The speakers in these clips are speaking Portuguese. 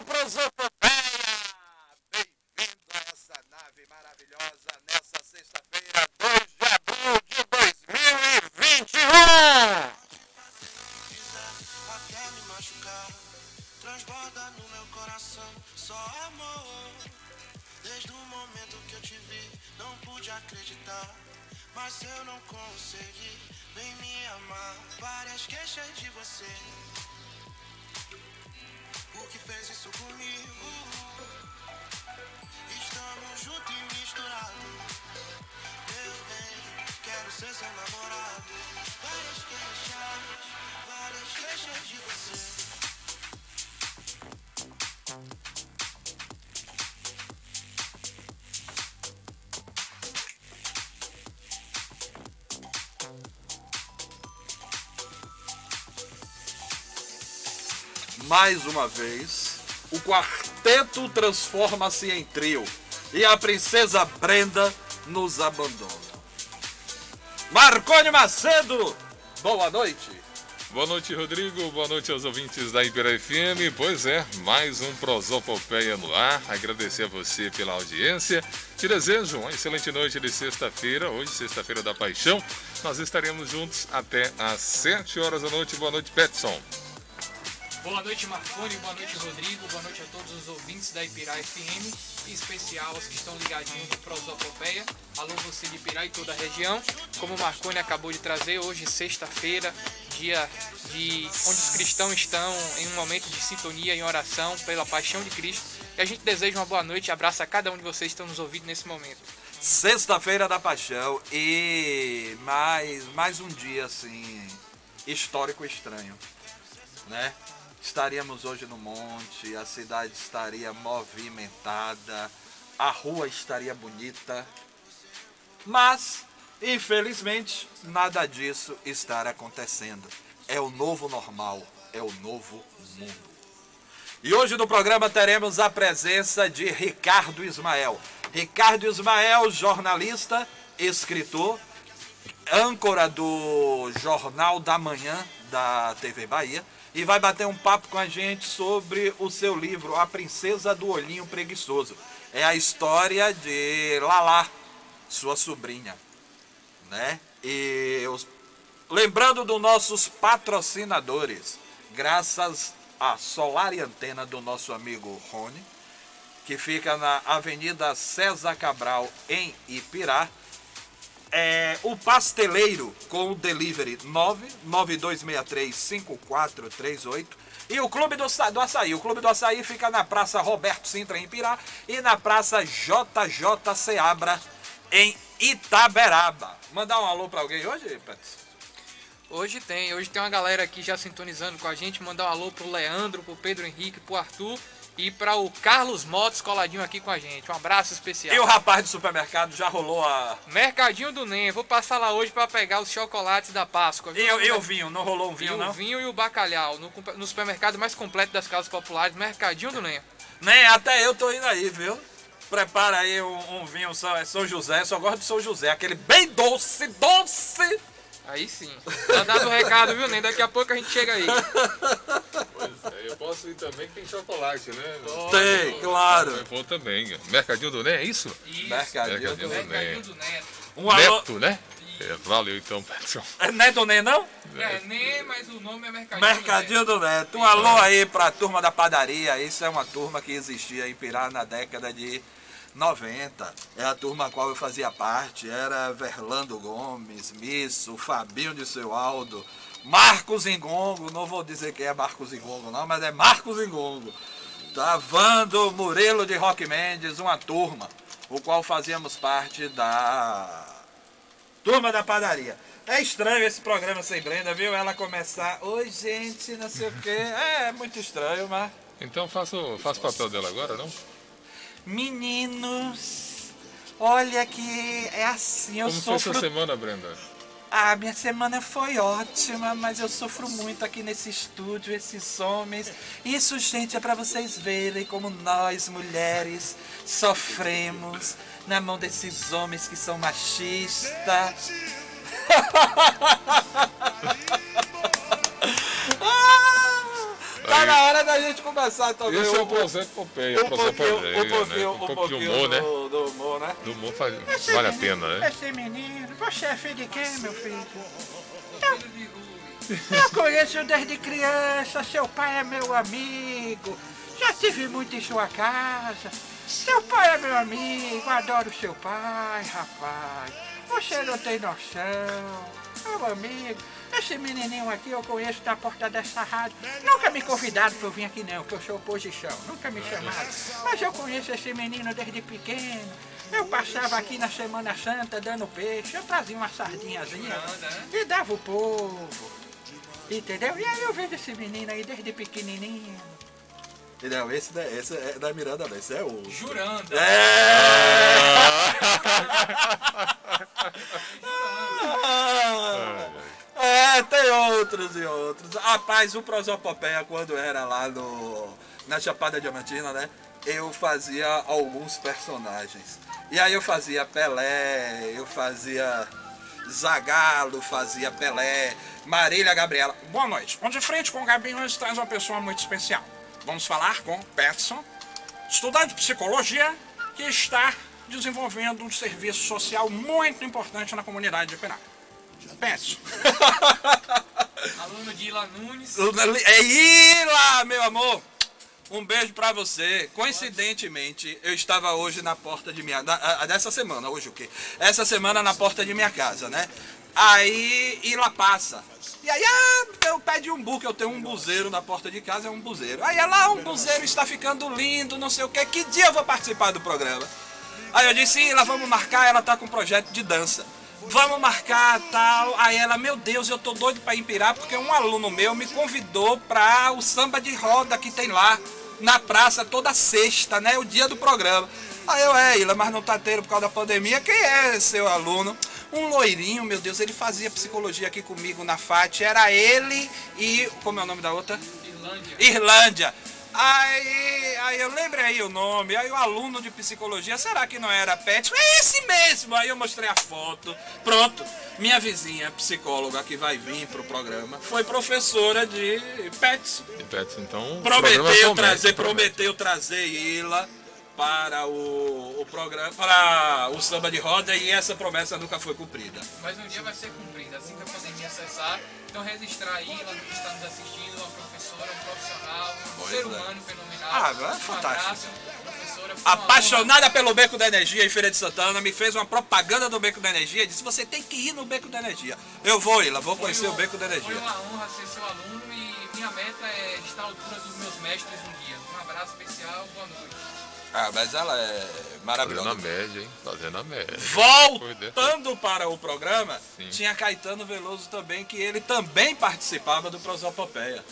вопрос за mais uma vez, o quarteto transforma-se em trio e a princesa Brenda nos abandona. Marconi Macedo, boa noite. Boa noite, Rodrigo. Boa noite aos ouvintes da Ibera FM. Pois é, mais um Prosopopeia no ar. Agradecer a você pela audiência. Te desejo uma excelente noite de sexta-feira, hoje, sexta-feira da paixão. Nós estaremos juntos até às 7 horas da noite. Boa noite, Petson. Boa noite, Marconi. Boa noite, Rodrigo. Boa noite a todos os ouvintes da Ipirá FM, em especial aos que estão ligadinhos no Prosopopeia. Alô, você de Ipirá e toda a região. Como o Marconi acabou de trazer, hoje, sexta-feira, dia de onde os cristãos estão em um momento de sintonia em oração pela paixão de Cristo. E a gente deseja uma boa noite abraça a cada um de vocês que estão nos ouvindo nesse momento. Sexta-feira da Paixão e mais, mais um dia assim histórico estranho, né? Estaríamos hoje no monte, a cidade estaria movimentada, a rua estaria bonita, mas infelizmente nada disso está acontecendo. É o novo normal, é o novo mundo. E hoje no programa teremos a presença de Ricardo Ismael. Ricardo Ismael, jornalista, escritor, âncora do Jornal da Manhã da TV Bahia e vai bater um papo com a gente sobre o seu livro A Princesa do Olhinho Preguiçoso. É a história de Lala, sua sobrinha, né? E os... lembrando dos nossos patrocinadores, graças a Solar e Antena do nosso amigo Rony, que fica na Avenida César Cabral, em Ipirá. É, o pasteleiro com o delivery 992635438 e o Clube do, do Açaí. O Clube do Açaí fica na Praça Roberto Sintra, em Pirá, e na Praça JJ Seabra, em Itaberaba. Mandar um alô para alguém hoje, Pets? Hoje tem, hoje tem uma galera aqui já sintonizando com a gente. Mandar um alô pro Leandro, pro Pedro Henrique, pro Arthur e para o Carlos Motos coladinho aqui com a gente. Um abraço especial. E o rapaz do supermercado já rolou a. Mercadinho do Nem. Vou passar lá hoje para pegar os chocolates da Páscoa. E, e, o vinho? Não rolou um vinho, e não? O vinho e o bacalhau. No, no supermercado mais completo das casas populares, Mercadinho do Nem. Nem, até eu tô indo aí, viu? Prepara aí um, um vinho São, São José. Só gosto de São José. Aquele bem doce, doce. Aí sim. Tá dado o recado, viu, Nem? Daqui a pouco a gente chega aí. É, ir também que tem chocolate, né? Tem, claro. Eu vou também. Mercadinho do Né, é isso? Isso. Mercadinho, Mercadinho do do Mercadinho do Neto. Um alô. Neto, né? É, valeu então, Petson. É Neto Nem, não? É, nem, mas o nome é Mercadinho. Mercadinho do Neto. Um alô aí pra turma da padaria. Isso é uma turma que existia em Pirá na década de 90. É a turma a qual eu fazia parte. Era Verlando Gomes, Misso, Fabinho de Seu Aldo, Marcos Ingongo. Não vou dizer que é Marcos Ingongo, não, mas é Marcos Ingongo. Tá, Vando Murilo de Roque Mendes, uma turma, o qual fazíamos parte da turma da padaria. É estranho esse programa sem Brenda, viu? Ela começar, oi gente, não sei o quê. É, muito estranho, mas. Então faço, faço o papel dela agora, não? Meninos, olha que é assim, eu Como foi sofro. sua semana, Brenda? Ah, minha semana foi ótima, mas eu sofro muito aqui nesse estúdio, esses homens. Isso, gente, é pra vocês verem como nós, mulheres, sofremos na mão desses homens que são machistas. Tá na hora da gente começar também. Esse é o o- projeto Pompeia, um pouquinho, um pouquinho, né? um Um pouquinho humor, né? do, do humor, né? Do humor faz, vale a pena, né? Esse menino, você é filho de quem, meu filho? Eu conheço desde criança, seu pai é meu amigo. Já tive muito em sua casa. Seu pai é meu amigo, adoro seu pai, rapaz. Você não tem noção. Meu amigo, esse menininho aqui eu conheço da porta dessa rádio. Nunca me convidaram pra eu vir aqui não, que eu sou oposição. Nunca me chamaram. Mas eu conheço esse menino desde pequeno. Eu passava aqui na Semana Santa dando peixe, eu trazia uma sardinhazinha e dava o povo. Entendeu? E aí eu vejo esse menino aí desde pequenininho. Entendeu? Esse, da- esse é da Miranda, não. Esse é o. Jurando. É, tem outros e outros. Rapaz, o Prosopopeia, quando era lá no, na Chapada Diamantina, né? Eu fazia alguns personagens. E aí eu fazia Pelé, eu fazia Zagalo, fazia Pelé, Marília Gabriela. Boa noite. Onde de frente com o Gabi hoje traz uma pessoa muito especial. Vamos falar com Petson, estudante de psicologia que está desenvolvendo um serviço social muito importante na comunidade de Pirá. Petson. Aluno de Ila Nunes. É Ila, meu amor. Um beijo pra você. Coincidentemente, eu estava hoje na porta de minha. da- a- dessa semana, hoje o quê? Essa semana na porta de minha casa, né? Aí Ila passa. E aí, ah, eu pedi um bu, que eu tenho um buzeiro na porta de casa, é um buzeiro. Aí ela, um buzeiro está ficando lindo, não sei o quê. Que dia eu vou participar do programa? Aí eu disse, Ila, vamos marcar, ela tá com um projeto de dança. Vamos marcar tal. Aí ela, meu Deus, eu tô doido pra ir em Pirá porque um aluno meu me convidou pra o samba de roda que tem lá na praça toda sexta, né? O dia do programa. Aí eu, é, Ila, mas não tá tendo por causa da pandemia. Quem é seu aluno? Um loirinho, meu Deus, ele fazia psicologia aqui comigo na FAT. Era ele e. Como é o nome da outra? Irlândia. Irlândia. Aí, aí eu lembrei aí o nome, aí o aluno de psicologia, será que não era Pet? É esse mesmo! Aí eu mostrei a foto. Pronto, minha vizinha, psicóloga que vai vir pro programa, foi professora de Pets. E Petson, então. Prometeu promete, trazer, promete. prometeu trazer Ila para o, o programa, para o samba de roda e essa promessa nunca foi cumprida. Mas um dia vai ser cumprida. Assim que a pandemia cessar, então registrar aí, ela que está nos assistindo, uma professora, um profissional, um Pois ser é. humano fenomenal. Ah, é fantástico. Apaixonada pelo Beco da Energia em Feira de Santana, me fez uma propaganda do Beco da Energia, disse, você tem que ir no Beco da Energia. Eu vou, Ila, vou honra. conhecer o Beco da Energia. Foi uma honra ser seu aluno e minha meta é estar à altura dos meus mestres um dia. Um abraço especial, boa noite. Ah, mas ela é Fazendo a maravilhosa. média, hein? Fazendo a média. Voltando para o programa, Sim. tinha Caetano Veloso também, que ele também participava do Prosopopeia.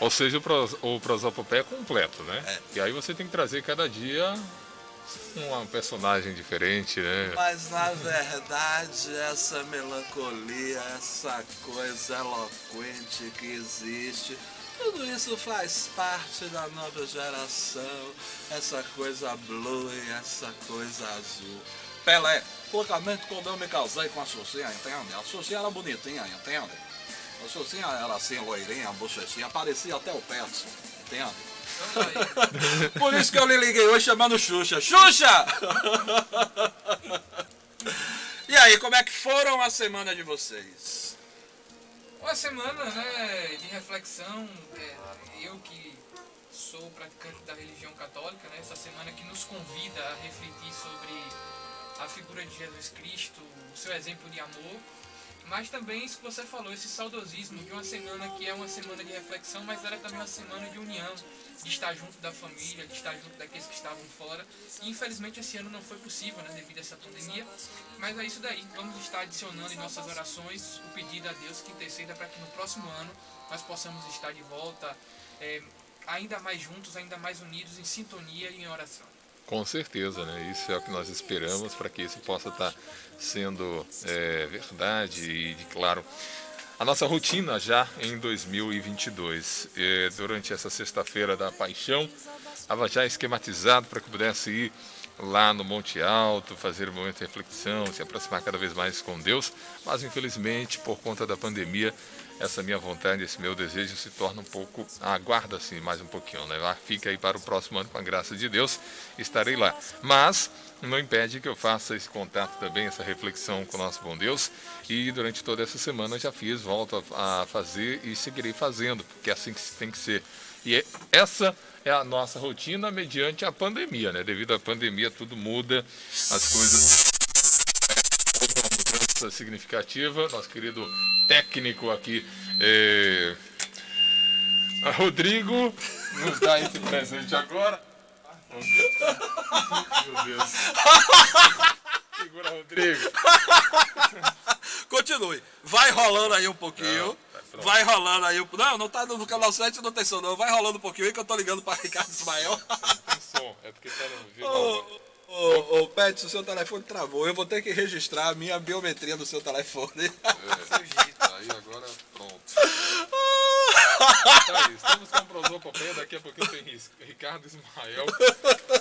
Ou seja, o, pros, o prosopopeia é completo, né? É. E aí você tem que trazer cada dia um personagem diferente, né? Mas na verdade, essa melancolia, essa coisa eloquente que existe, tudo isso faz parte da nova geração, essa coisa blue e essa coisa azul. Pelé, loucamente quando eu me casei com a Sucinha, entende? A Sucinha era bonitinha, entende? A Sucinha era assim, loirinha, bochechinha, parecia até o Petson, entende? Por isso que eu lhe liguei hoje chamando Xuxa. Xuxa! E aí, como é que foram a semana de vocês? Uma semana né, de reflexão, é, eu que sou praticante da religião católica, né, essa semana que nos convida a refletir sobre a figura de Jesus Cristo, o seu exemplo de amor, mas também isso que você falou, esse saudosismo de uma semana que é uma semana de reflexão, mas era também uma semana de união, de estar junto da família, de estar junto daqueles que estavam fora. E infelizmente esse ano não foi possível, né, devido a essa pandemia, mas é isso daí. Vamos estar adicionando em nossas orações o pedido a Deus que interceda para que no próximo ano nós possamos estar de volta, é, ainda mais juntos, ainda mais unidos, em sintonia e em oração. Com certeza, né? Isso é o que nós esperamos para que isso possa estar sendo é, verdade e, de claro, a nossa rotina já em 2022. É, durante essa sexta-feira da paixão, estava já esquematizado para que pudesse ir lá no Monte Alto, fazer um momento de reflexão, se aproximar cada vez mais com Deus, mas infelizmente, por conta da pandemia, essa minha vontade, esse meu desejo se torna um pouco, aguarda assim mais um pouquinho, né? Fica aí para o próximo ano, com a graça de Deus, estarei lá. Mas não impede que eu faça esse contato também, essa reflexão com o nosso bom Deus. E durante toda essa semana já fiz, volto a a fazer e seguirei fazendo, porque é assim que tem que ser. E é- essa é a nossa rotina mediante a pandemia, né? Devido à pandemia, tudo muda, as coisas. Mudança significativa. Nosso querido técnico aqui, é, Rodrigo, nos dá esse presente agora. Meu Deus. Segura, Rodrigo. Continue. Vai rolando aí um pouquinho. Não, tá vai rolando aí. um- Não, não tá no canal 7, não tem som não. Vai rolando um pouquinho aí que eu tô ligando pra Ricardo Ismael. Tem som, é porque tá no vídeo. Ô, ô, ô, Pet, o seu telefone travou. Eu vou ter que registrar a minha biometria do seu telefone. Aí agora pronto. Tá aí, estamos com o Prosopopeia, daqui a pouquinho tem Ricardo Ismael,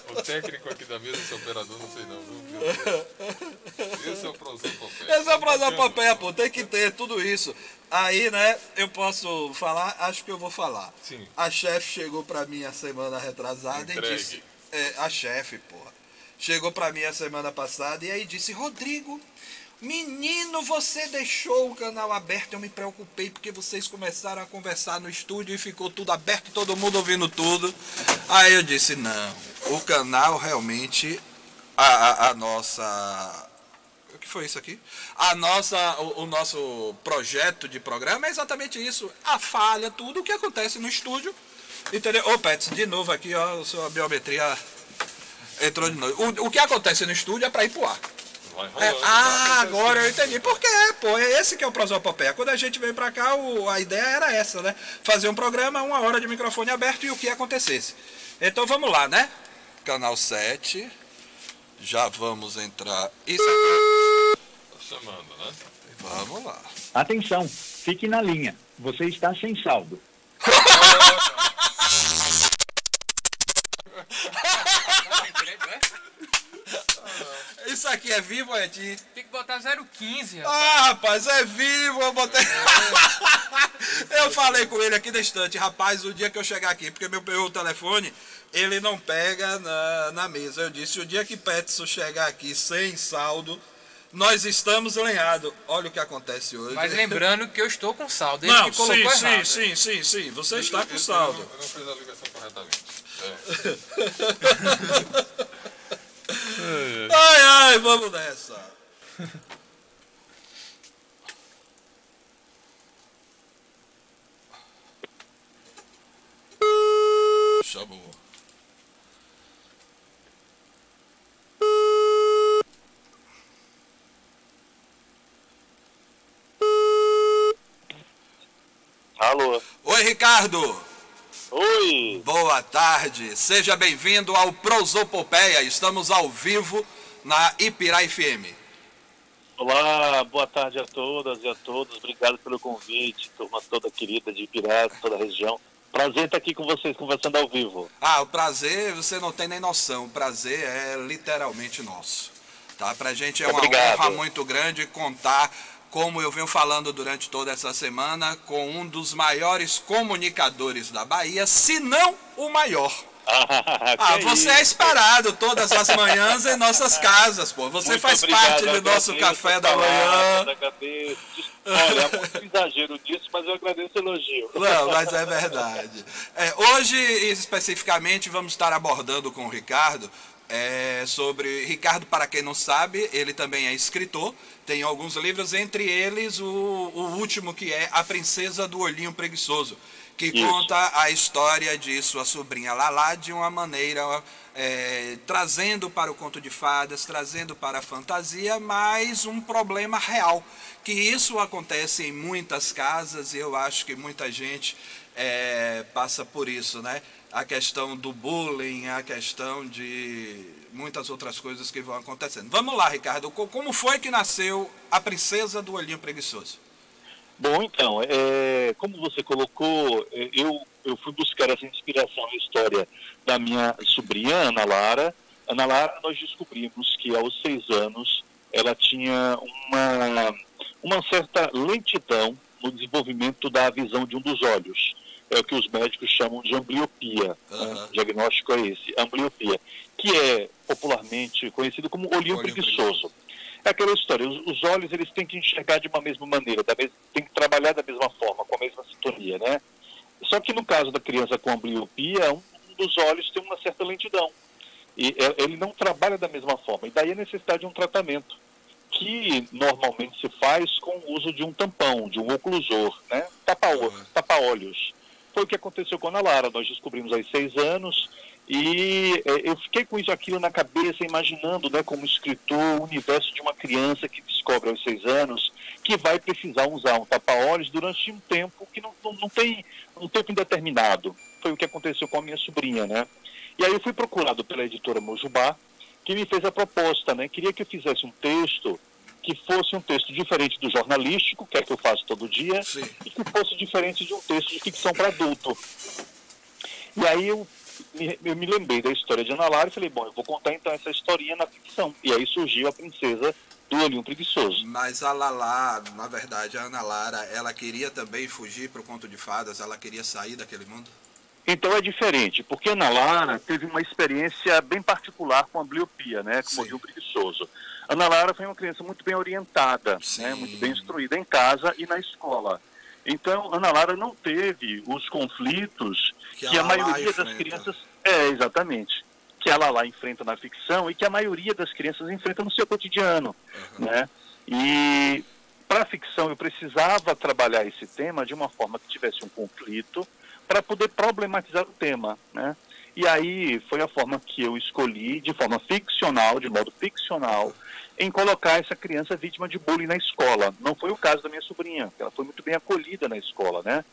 o técnico aqui da mesa, esse operador, não sei não, viu? Esse é o Prosopopeia. Esse é o prosopopeia, pô. Tem que ter tudo isso. Aí, né, eu posso falar, acho que eu vou falar. Sim. A chefe chegou pra mim a semana retrasada Entregue. e disse. É, a chefe, porra. Chegou pra mim a semana passada e aí disse, Rodrigo, menino, você deixou o canal aberto. Eu me preocupei porque vocês começaram a conversar no estúdio e ficou tudo aberto, todo mundo ouvindo tudo. Aí eu disse, não, o canal realmente, a, a, a nossa. O que foi isso aqui? A nossa, o, o nosso projeto de programa é exatamente isso. A falha, tudo o que acontece no estúdio. Entendeu? Ô, Pets, de novo aqui, ó, sua biometria entrou de novo. O, o que acontece no estúdio é pra ir pro ar. É, ah, agora eu entendi. Por quê? Pô, é esse que é o Prosopopeia. Quando a gente veio pra cá, o- a ideia era essa, né? Fazer um programa, uma hora de microfone aberto e o que acontecesse. Então vamos lá, né? Canal 7. Já vamos entrar. Isso aqui. Tá chamando, né? Vamos lá. Atenção, fique na linha. Você está sem saldo. Isso aqui é vivo é de. Tem que botar 015, rapaz. Ah, rapaz, é vivo, eu botei. eu falei com ele aqui na estante, rapaz, o dia que eu chegar aqui, porque meu, meu telefone, ele não pega na, na mesa. Eu disse, o dia que Petson chegar aqui sem saldo, nós estamos lenhados. Olha o que acontece hoje. Mas lembrando que eu estou com saldo. Ele Não, que colocou sim, sim, errado. sim, sim, sim. Você está com Ele- ele saldo. Não, não fez a ligação corretamente. É. Ai, ai, vamos nessa. Chamou. Alô? Oi, Ricardo. Oi! Boa tarde. Seja bem-vindo ao Prosopopeia. Estamos ao vivo na Ipirá FM. Olá, boa tarde a todas e a todos. Obrigado pelo convite, turma toda querida de Pirata, toda a região. Prazer estar aqui com vocês conversando ao vivo. Ah, o prazer, você não tem nem noção. O prazer é literalmente nosso. Tá? Pra gente é uma Obrigado. honra muito grande contar, como eu venho falando durante toda essa semana, com um dos maiores comunicadores da Bahia, se não o maior. Ah, Ah, você isso. é esperado todas as manhãs em nossas casas, pô. Você Muito faz obrigado, parte do nosso café da manhã. Olha, é muito exagero disso, mas eu agradeço o elogio. Não, mas é verdade. É, hoje, especificamente, vamos estar abordando com o Ricardo é, sobre. Ricardo, para quem não sabe, ele também é escritor, tem alguns livros, entre eles o, o último que é A Princesa do Olhinho Preguiçoso, que Isso. conta a história de sua sobrinha Lala de uma maneira. é, trazendo para o conto de fadas, trazendo para a fantasia, mas um problema real. Que isso acontece em muitas casas e eu acho que muita gente é, passa por isso, né? A questão do bullying, a questão de muitas outras coisas que vão acontecendo. Vamos lá, Ricardo, co- como foi que nasceu a Princesa do Olhinho Preguiçoso? Bom, então, é, como você colocou, é, eu, eu fui buscar essa inspiração na história da minha sobrinha, Ana Lara. Ana Lara, nós descobrimos que aos seis anos ela tinha uma, uma certa lentidão no desenvolvimento da visão de um dos olhos. É o que os médicos chamam de ambliopia. Aham. né? O diagnóstico é esse, ambliopia, que é popularmente conhecido como olhinho, Olhinho preguiçoso. É aquela história, os, os olhos eles têm que enxergar de uma mesma maneira, da mes- tem que trabalhar da mesma forma, com a mesma sintonia, né? Só que no caso da criança com ambliopia, um dos olhos tem uma certa lentidão. E é, ele não trabalha da mesma forma. E daí a necessidade de um tratamento que normalmente se faz com o uso de um tampão, de um oclusor, né? Tapa-olhos. Tapa Foi o que aconteceu com a Lara. Nós descobrimos aos seis anos e é, eu fiquei com isso aquilo na cabeça, imaginando, né, como escritor, o universo de uma criança que descobre aos seis anos que vai precisar usar um tapa-olhos durante um tempo que não, não, não tem um tempo indeterminado. Foi o que aconteceu com a minha sobrinha, né? E aí eu fui procurado pela editora Mojubá, que me fez a proposta, né? Queria que eu fizesse um texto que fosse um texto diferente do jornalístico, que é que eu faço todo dia, Sim. e que fosse diferente de um texto de ficção para adulto. E aí eu me, eu me lembrei da história de Ana Lara e falei, bom, eu vou contar então essa historinha na ficção. E aí surgiu a princesa do olhinho preguiçoso. Mas a Lala, na verdade, a Ana Lara, ela queria também fugir para o conto de fadas, ela queria sair daquele mundo? Então é diferente, porque Ana Lara teve uma experiência bem particular com a ambliopia, né, com o olhinho preguiçoso. Ana Lara foi uma criança muito bem orientada, né, muito bem instruída em casa e na escola. Então, Ana Lara não teve os conflitos que, que a, a maioria das crianças. É, exatamente. Que ela lá enfrenta na ficção e que a maioria das crianças enfrenta no seu cotidiano. Uhum. Né? E para a ficção eu precisava trabalhar esse tema de uma forma que tivesse um conflito para poder problematizar o tema. Né? E aí foi a forma que eu escolhi, de forma ficcional, de modo ficcional, em colocar essa criança vítima de bullying na escola. Não foi o caso da minha sobrinha, ela foi muito bem acolhida na escola, né?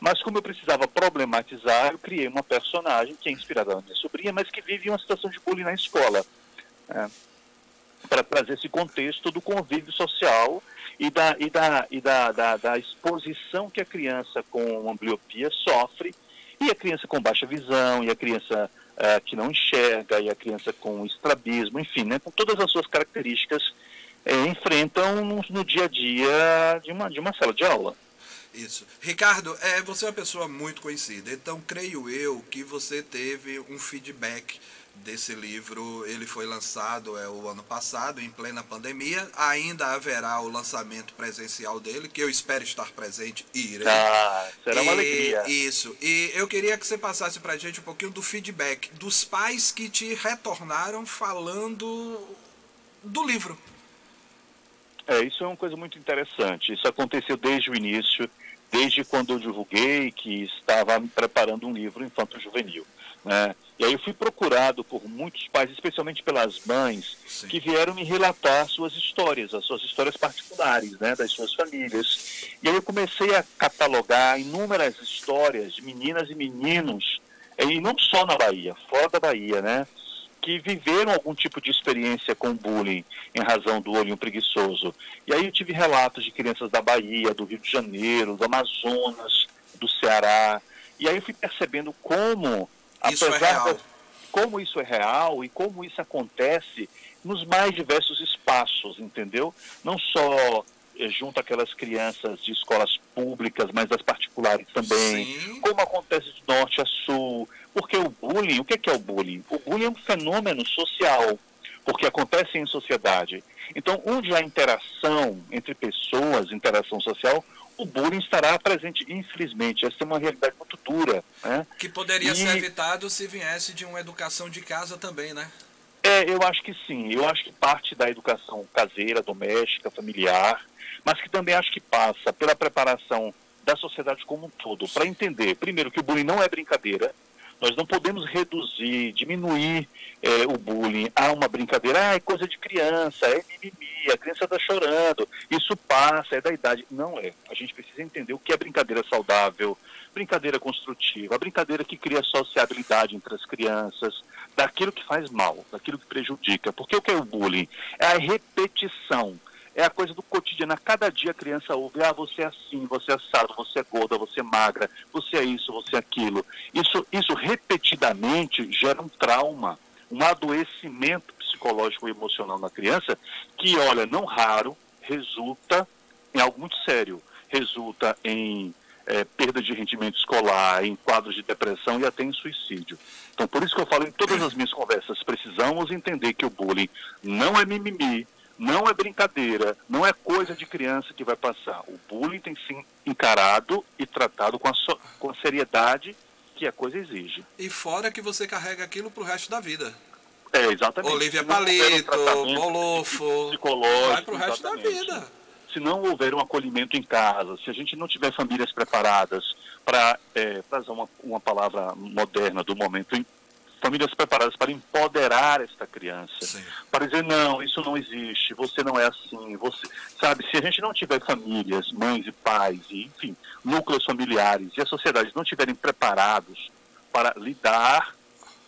Mas como eu precisava problematizar, eu criei uma personagem que é inspirada na minha sobrinha, mas que vive uma situação de bullying na escola. Né? Para trazer esse contexto do convívio social e, da, e, da, e da, da, da exposição que a criança com ambliopia sofre, e a criança com baixa visão, e a criança uh, que não enxerga, e a criança com estrabismo, enfim, né, com todas as suas características, é, enfrentam no, no, dia a dia de uma, de uma sala de aula. Isso. Ricardo, é, você é uma pessoa muito conhecida, então creio eu que você teve um feedback desse livro. Ele foi lançado é, o ano passado, em plena pandemia. Ainda haverá o lançamento presencial dele, que eu espero estar presente e irei. Ah, será uma e, alegria. Isso. E eu queria que você passasse para a gente um pouquinho do feedback dos pais que te retornaram falando do livro. É, isso é uma coisa muito interessante. Isso aconteceu desde o início, desde quando eu divulguei que estava preparando um livro infanto-juvenil. Né? E aí eu fui procurado por muitos pais, especialmente pelas mães, Sim. que vieram me relatar suas histórias, as suas histórias particulares, né, das suas famílias. E aí eu comecei a catalogar inúmeras histórias de meninas e meninos, e não só na Bahia, fora da Bahia, né, que viveram algum tipo de experiência com bullying em razão do olhinho preguiçoso. E aí eu tive relatos de crianças da Bahia, do Rio de Janeiro, do Amazonas, do Ceará. E aí eu fui percebendo como isso é real. De, como isso é real e como isso acontece nos mais diversos espaços, entendeu? Não só eh, junto aquelas crianças de escolas públicas, mas das particulares também. Sim. Como acontece de norte a sul. Porque o bullying, o que é, é o bullying? O bullying é um fenômeno social, porque acontece em sociedade. Então, onde há interação entre pessoas, interação social, o bullying estará presente, infelizmente. Essa é uma realidade muito dura. Né? Que poderia e... ser evitado se viesse de uma educação de casa também, né? É, eu acho que sim. Eu acho que parte da educação caseira, doméstica, familiar, mas que também acho que passa pela preparação da sociedade como um todo, para entender, primeiro, que o bullying não é brincadeira, nós não podemos reduzir, diminuir é, o bullying a uma brincadeira, ah, é coisa de criança, é mimimi, a criança está chorando, isso passa, é da idade. Não é. A gente precisa entender o que é brincadeira saudável, brincadeira construtiva, a brincadeira que cria sociabilidade entre as crianças, daquilo que faz mal, daquilo que prejudica. Porque o que é o bullying? É a repetição é a coisa do cotidiano. A cada dia a criança ouve, ah, você é assim, você é assado, você é gorda, você é magra, você é isso, você é aquilo. Isso, isso repetidamente gera um trauma, um adoecimento psicológico e emocional na criança, que, olha, não raro, resulta em algo muito sério. Resulta em é, perda de rendimento escolar, em quadros de depressão e até em suicídio. Então, por isso que eu falo em todas as minhas conversas, precisamos entender que o bullying não é mimimi, não é brincadeira, não é coisa de criança que vai passar. O bullying tem que ser encarado e tratado com a, so, com a seriedade que a coisa exige. E fora que você carrega aquilo pro resto da vida. É, exatamente. Olivia Palito, Bolofo, vai pro resto da vida. se não houver um acolhimento em casa, se a gente não tiver famílias preparadas para, é, para usar uma, uma palavra moderna do momento, em- famílias preparadas para empoderar esta criança, Sim. para dizer não, isso não existe, você não é assim, você sabe, se a gente não tiver famílias, mães e pais, e, enfim, núcleos familiares e a sociedade não estiverem preparados para lidar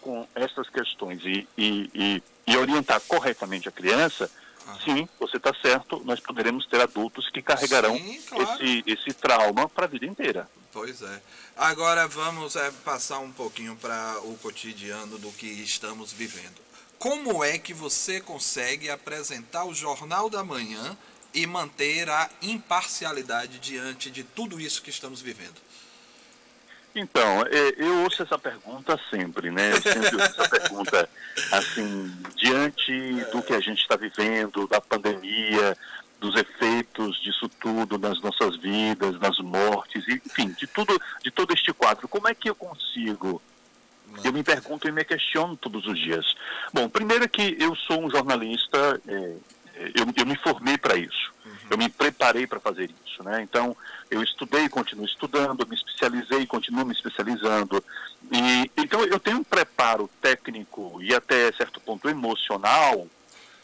com essas questões e, e, e, e orientar corretamente a criança, sim, você está certo, nós poderemos ter adultos que carregarão Sim, claro. esse, esse trauma para a vida inteira. Pois é. Agora vamos é, passar um pouquinho para o cotidiano do que estamos vivendo. Como é que você consegue apresentar o Jornal da Manhã e manter a imparcialidade diante de tudo isso que estamos vivendo? Então, é, eu ouço essa pergunta sempre, né? Eu sempre ouço essa pergunta, assim, diante do que a gente está vivendo, da pandemia, dos efeitos disso tudo nas nossas vidas, nas mortes, enfim, de tudo, de todo este quadro, como é que eu consigo? Eu me pergunto e me questiono todos os dias. Bom, primeiro é que eu sou um jornalista, é, é, eu, eu me formei para isso. Eu me preparei para fazer isso, né? Então, eu estudei, continuo estudando, me especializei, continuo me especializando. E então eu tenho um preparo técnico e até certo ponto emocional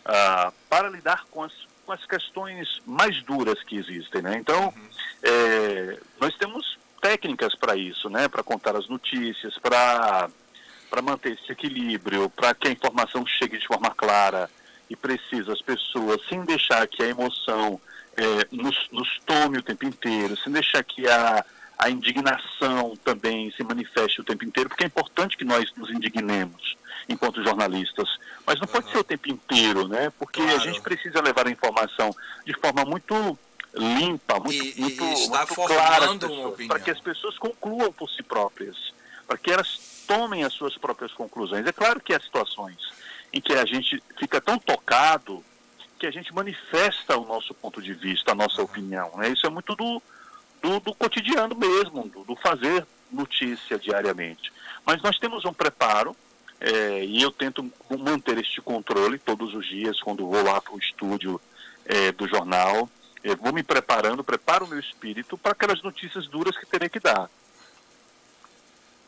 ah, para lidar com as, com as questões mais duras que existem, né? Então, é, nós temos técnicas para isso, né? Para contar as notícias, para para manter esse equilíbrio, para que a informação chegue de forma clara e precisa às pessoas, sem deixar que a emoção eh, nos, nos tome o tempo inteiro, sem deixar que a, a indignação também se manifeste o tempo inteiro, porque é importante que nós nos indignemos enquanto jornalistas, mas não pode ser o tempo inteiro, né? Porque a Claro. gente precisa levar a informação de forma muito limpa, muito, E- e muito, está muito clara para que as pessoas concluam por si próprias, para que elas tomem as suas próprias conclusões. É claro que há situações em que a gente fica tão tocado que a gente manifesta o nosso ponto de vista, a nossa opinião. Né? Isso é muito do, do, do cotidiano mesmo, do, do fazer notícia diariamente. Mas nós temos um preparo eh, e eu tento manter este controle todos os dias quando vou lá para o estúdio eh, do jornal. Eu vou me preparando, preparo o meu espírito para aquelas notícias duras que terei que dar.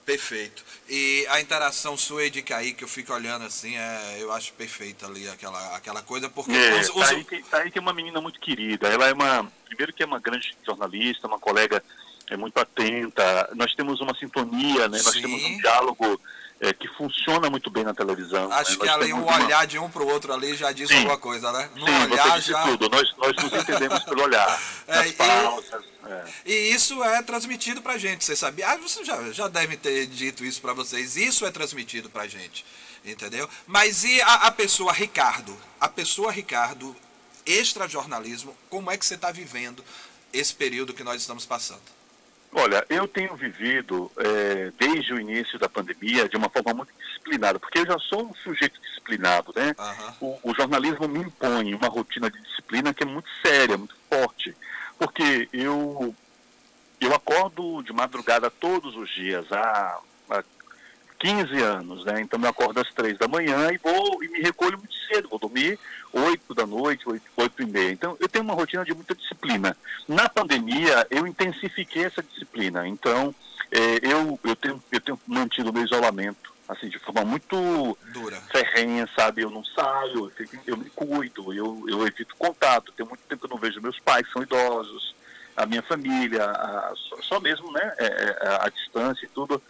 Perfeito. E a interação sua e de Kaique, eu fico olhando assim, é, eu acho perfeita ali aquela, aquela coisa, porque É, os- os- aí que, tá aí que é uma menina muito querida. Ela é uma, primeiro que é uma grande jornalista, uma colega é muito atenta. Nós temos uma sintonia, né? Nós Sim. temos um diálogo é, que funciona muito bem na televisão. acho né? que ali temos um uma- olhar de um pro outro ali já diz Sim. alguma coisa, né? No Sim, você olhar disse já. tudo. Nós, nós nos entendemos pelo olhar. É, e- pausas. é. E isso é transmitido pra gente, você sabia? Ah, você já, já deve ter dito isso pra vocês. Isso é transmitido pra gente, entendeu? Mas e a, a pessoa Ricardo? A pessoa Ricardo, extra-jornalismo, como é que você está vivendo esse período que nós estamos passando? Olha, eu tenho vivido é, desde o início da pandemia de uma forma muito disciplinada, porque eu já sou um sujeito disciplinado, né? Aham. O, o jornalismo me impõe uma rotina de disciplina que é muito séria, muito forte, porque eu eu acordo de madrugada todos os dias há, há 15 anos, né? Então eu acordo às três da manhã e vou e me recolho muito cedo, vou dormir 8 da noite, 8, 8 e meia. Então eu tenho uma rotina de muita disciplina. Na pandemia eu intensifiquei essa disciplina. Então eh, eu, eu, tenho, eu tenho mantido o meu isolamento, assim, de forma muito Dura. ferrenha, sabe? Eu não saio, eu, fico- eu me cuido, eu, eu evito contato. Tem muito tempo que eu não vejo meus pais, são idosos, a minha família, a- só, mesmo, né? é, é, a, a distância e tudo.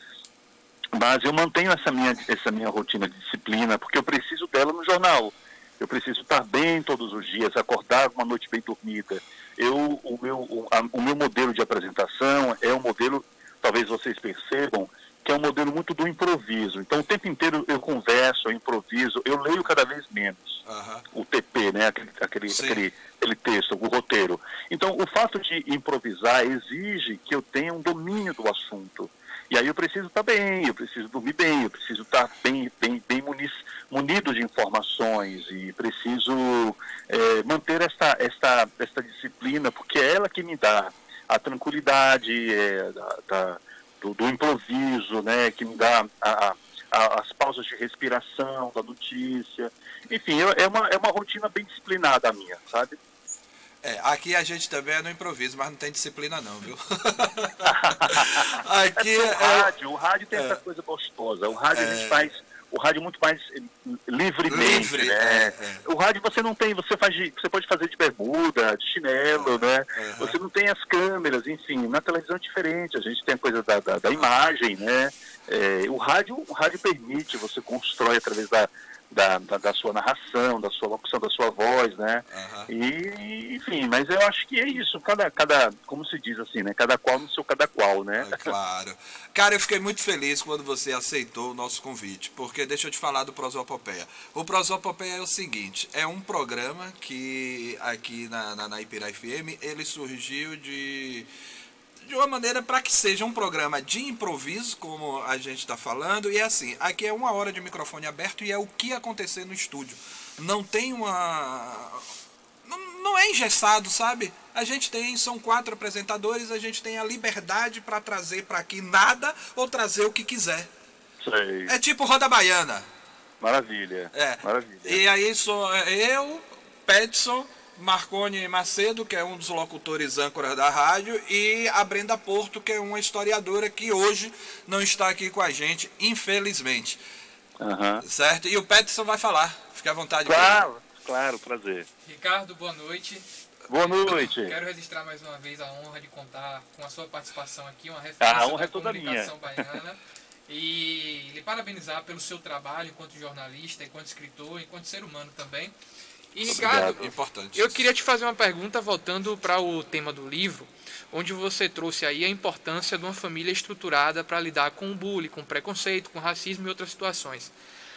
Mas eu mantenho essa minha, essa minha rotina de disciplina, porque eu preciso dela no jornal. Eu preciso estar bem todos os dias, acordar uma noite bem dormida. Eu, o, meu, o, a- o meu modelo de apresentação é um modelo, talvez vocês percebam, que é um modelo muito do improviso. Então, o tempo inteiro eu converso, eu improviso, eu leio cada vez menos Aham. o TP, né? Aquele, aquele, aquele, aquele texto, o roteiro. Então, o fato de improvisar exige que eu tenha um domínio do assunto. E aí eu preciso estar bem, eu preciso dormir bem, eu preciso estar bem, bem, bem muniz, munido de informações e preciso eh, esta, esta disciplina, porque é ela que me dá a tranquilidade é, da, da, do, do, improviso, né, que me dá a, a, as pausas de respiração da notícia. Enfim, é uma, é uma rotina bem disciplinada a minha, sabe? É, aqui a gente também é no improviso, mas não tem disciplina não, viu? aqui é, o rádio, o rádio tem é, essa coisa gostosa. O rádio a gente é. faz o rádio muito mais livremente, Livre, né? É, é. O rádio você não tem, você faz, de, você pode fazer de bermuda, de chinelo, né? Você não tem as câmeras, enfim. Na televisão é diferente. A gente tem a coisa da, da, da imagem, né? É, o rádio, o rádio permite, você constrói através da da, da, da, sua narração, da sua locução, da sua voz, né? Uhum. E, enfim, mas eu acho que é isso, cada, cada, como se diz assim, né? Cada qual no seu cada qual, né? É claro. Cara, eu fiquei muito feliz quando você aceitou o nosso convite, porque deixa eu te falar do Prosopopeia. O Prosopopeia é o seguinte, é um programa que aqui na, na, na Ipira FM, ele surgiu de de uma maneira para que seja um programa de improviso, como a gente está falando. E é assim, aqui é uma hora de microfone aberto e é o que acontecer no estúdio. Não tem uma. Não, é engessado, sabe? A gente tem, são quatro apresentadores, a gente tem a liberdade para trazer para aqui nada ou trazer o que quiser. Sei. É tipo Roda Baiana. Maravilha. É. Maravilha. E aí sou eu, Petson Marconi Macedo, que é um dos locutores âncoras da rádio, e a Brenda Porto, que é uma historiadora que hoje não está aqui com a gente, infelizmente. Uhum. Certo? E o Peterson vai falar. Fique à vontade. Claro, claro, prazer. Ricardo, boa noite. Boa noite. Quero registrar mais uma vez a honra de contar com a sua participação aqui, uma referência a honra da é toda comunicação minha. baiana. e lhe parabenizar pelo seu trabalho enquanto jornalista, enquanto escritor, enquanto ser humano também. E Ricardo, Importante. eu queria te fazer uma pergunta voltando para o tema do livro, onde você trouxe aí a importância de uma família estruturada para lidar com o bullying, com preconceito, com racismo e outras situações.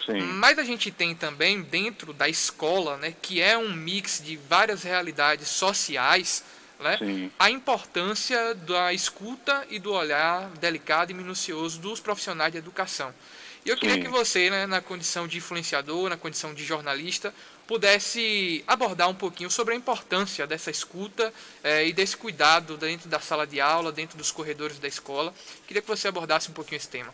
Sim. Mas a gente tem também dentro da escola, né, que é um mix de várias realidades sociais, né, a importância da escuta e do olhar delicado e minucioso dos profissionais de educação. E eu queria Sim. que você, né, na condição de influenciador, na condição de jornalista, pudesse abordar um pouquinho sobre a importância dessa escuta eh, e desse cuidado dentro da sala de aula, dentro dos corredores da escola. Queria que você abordasse um pouquinho esse tema.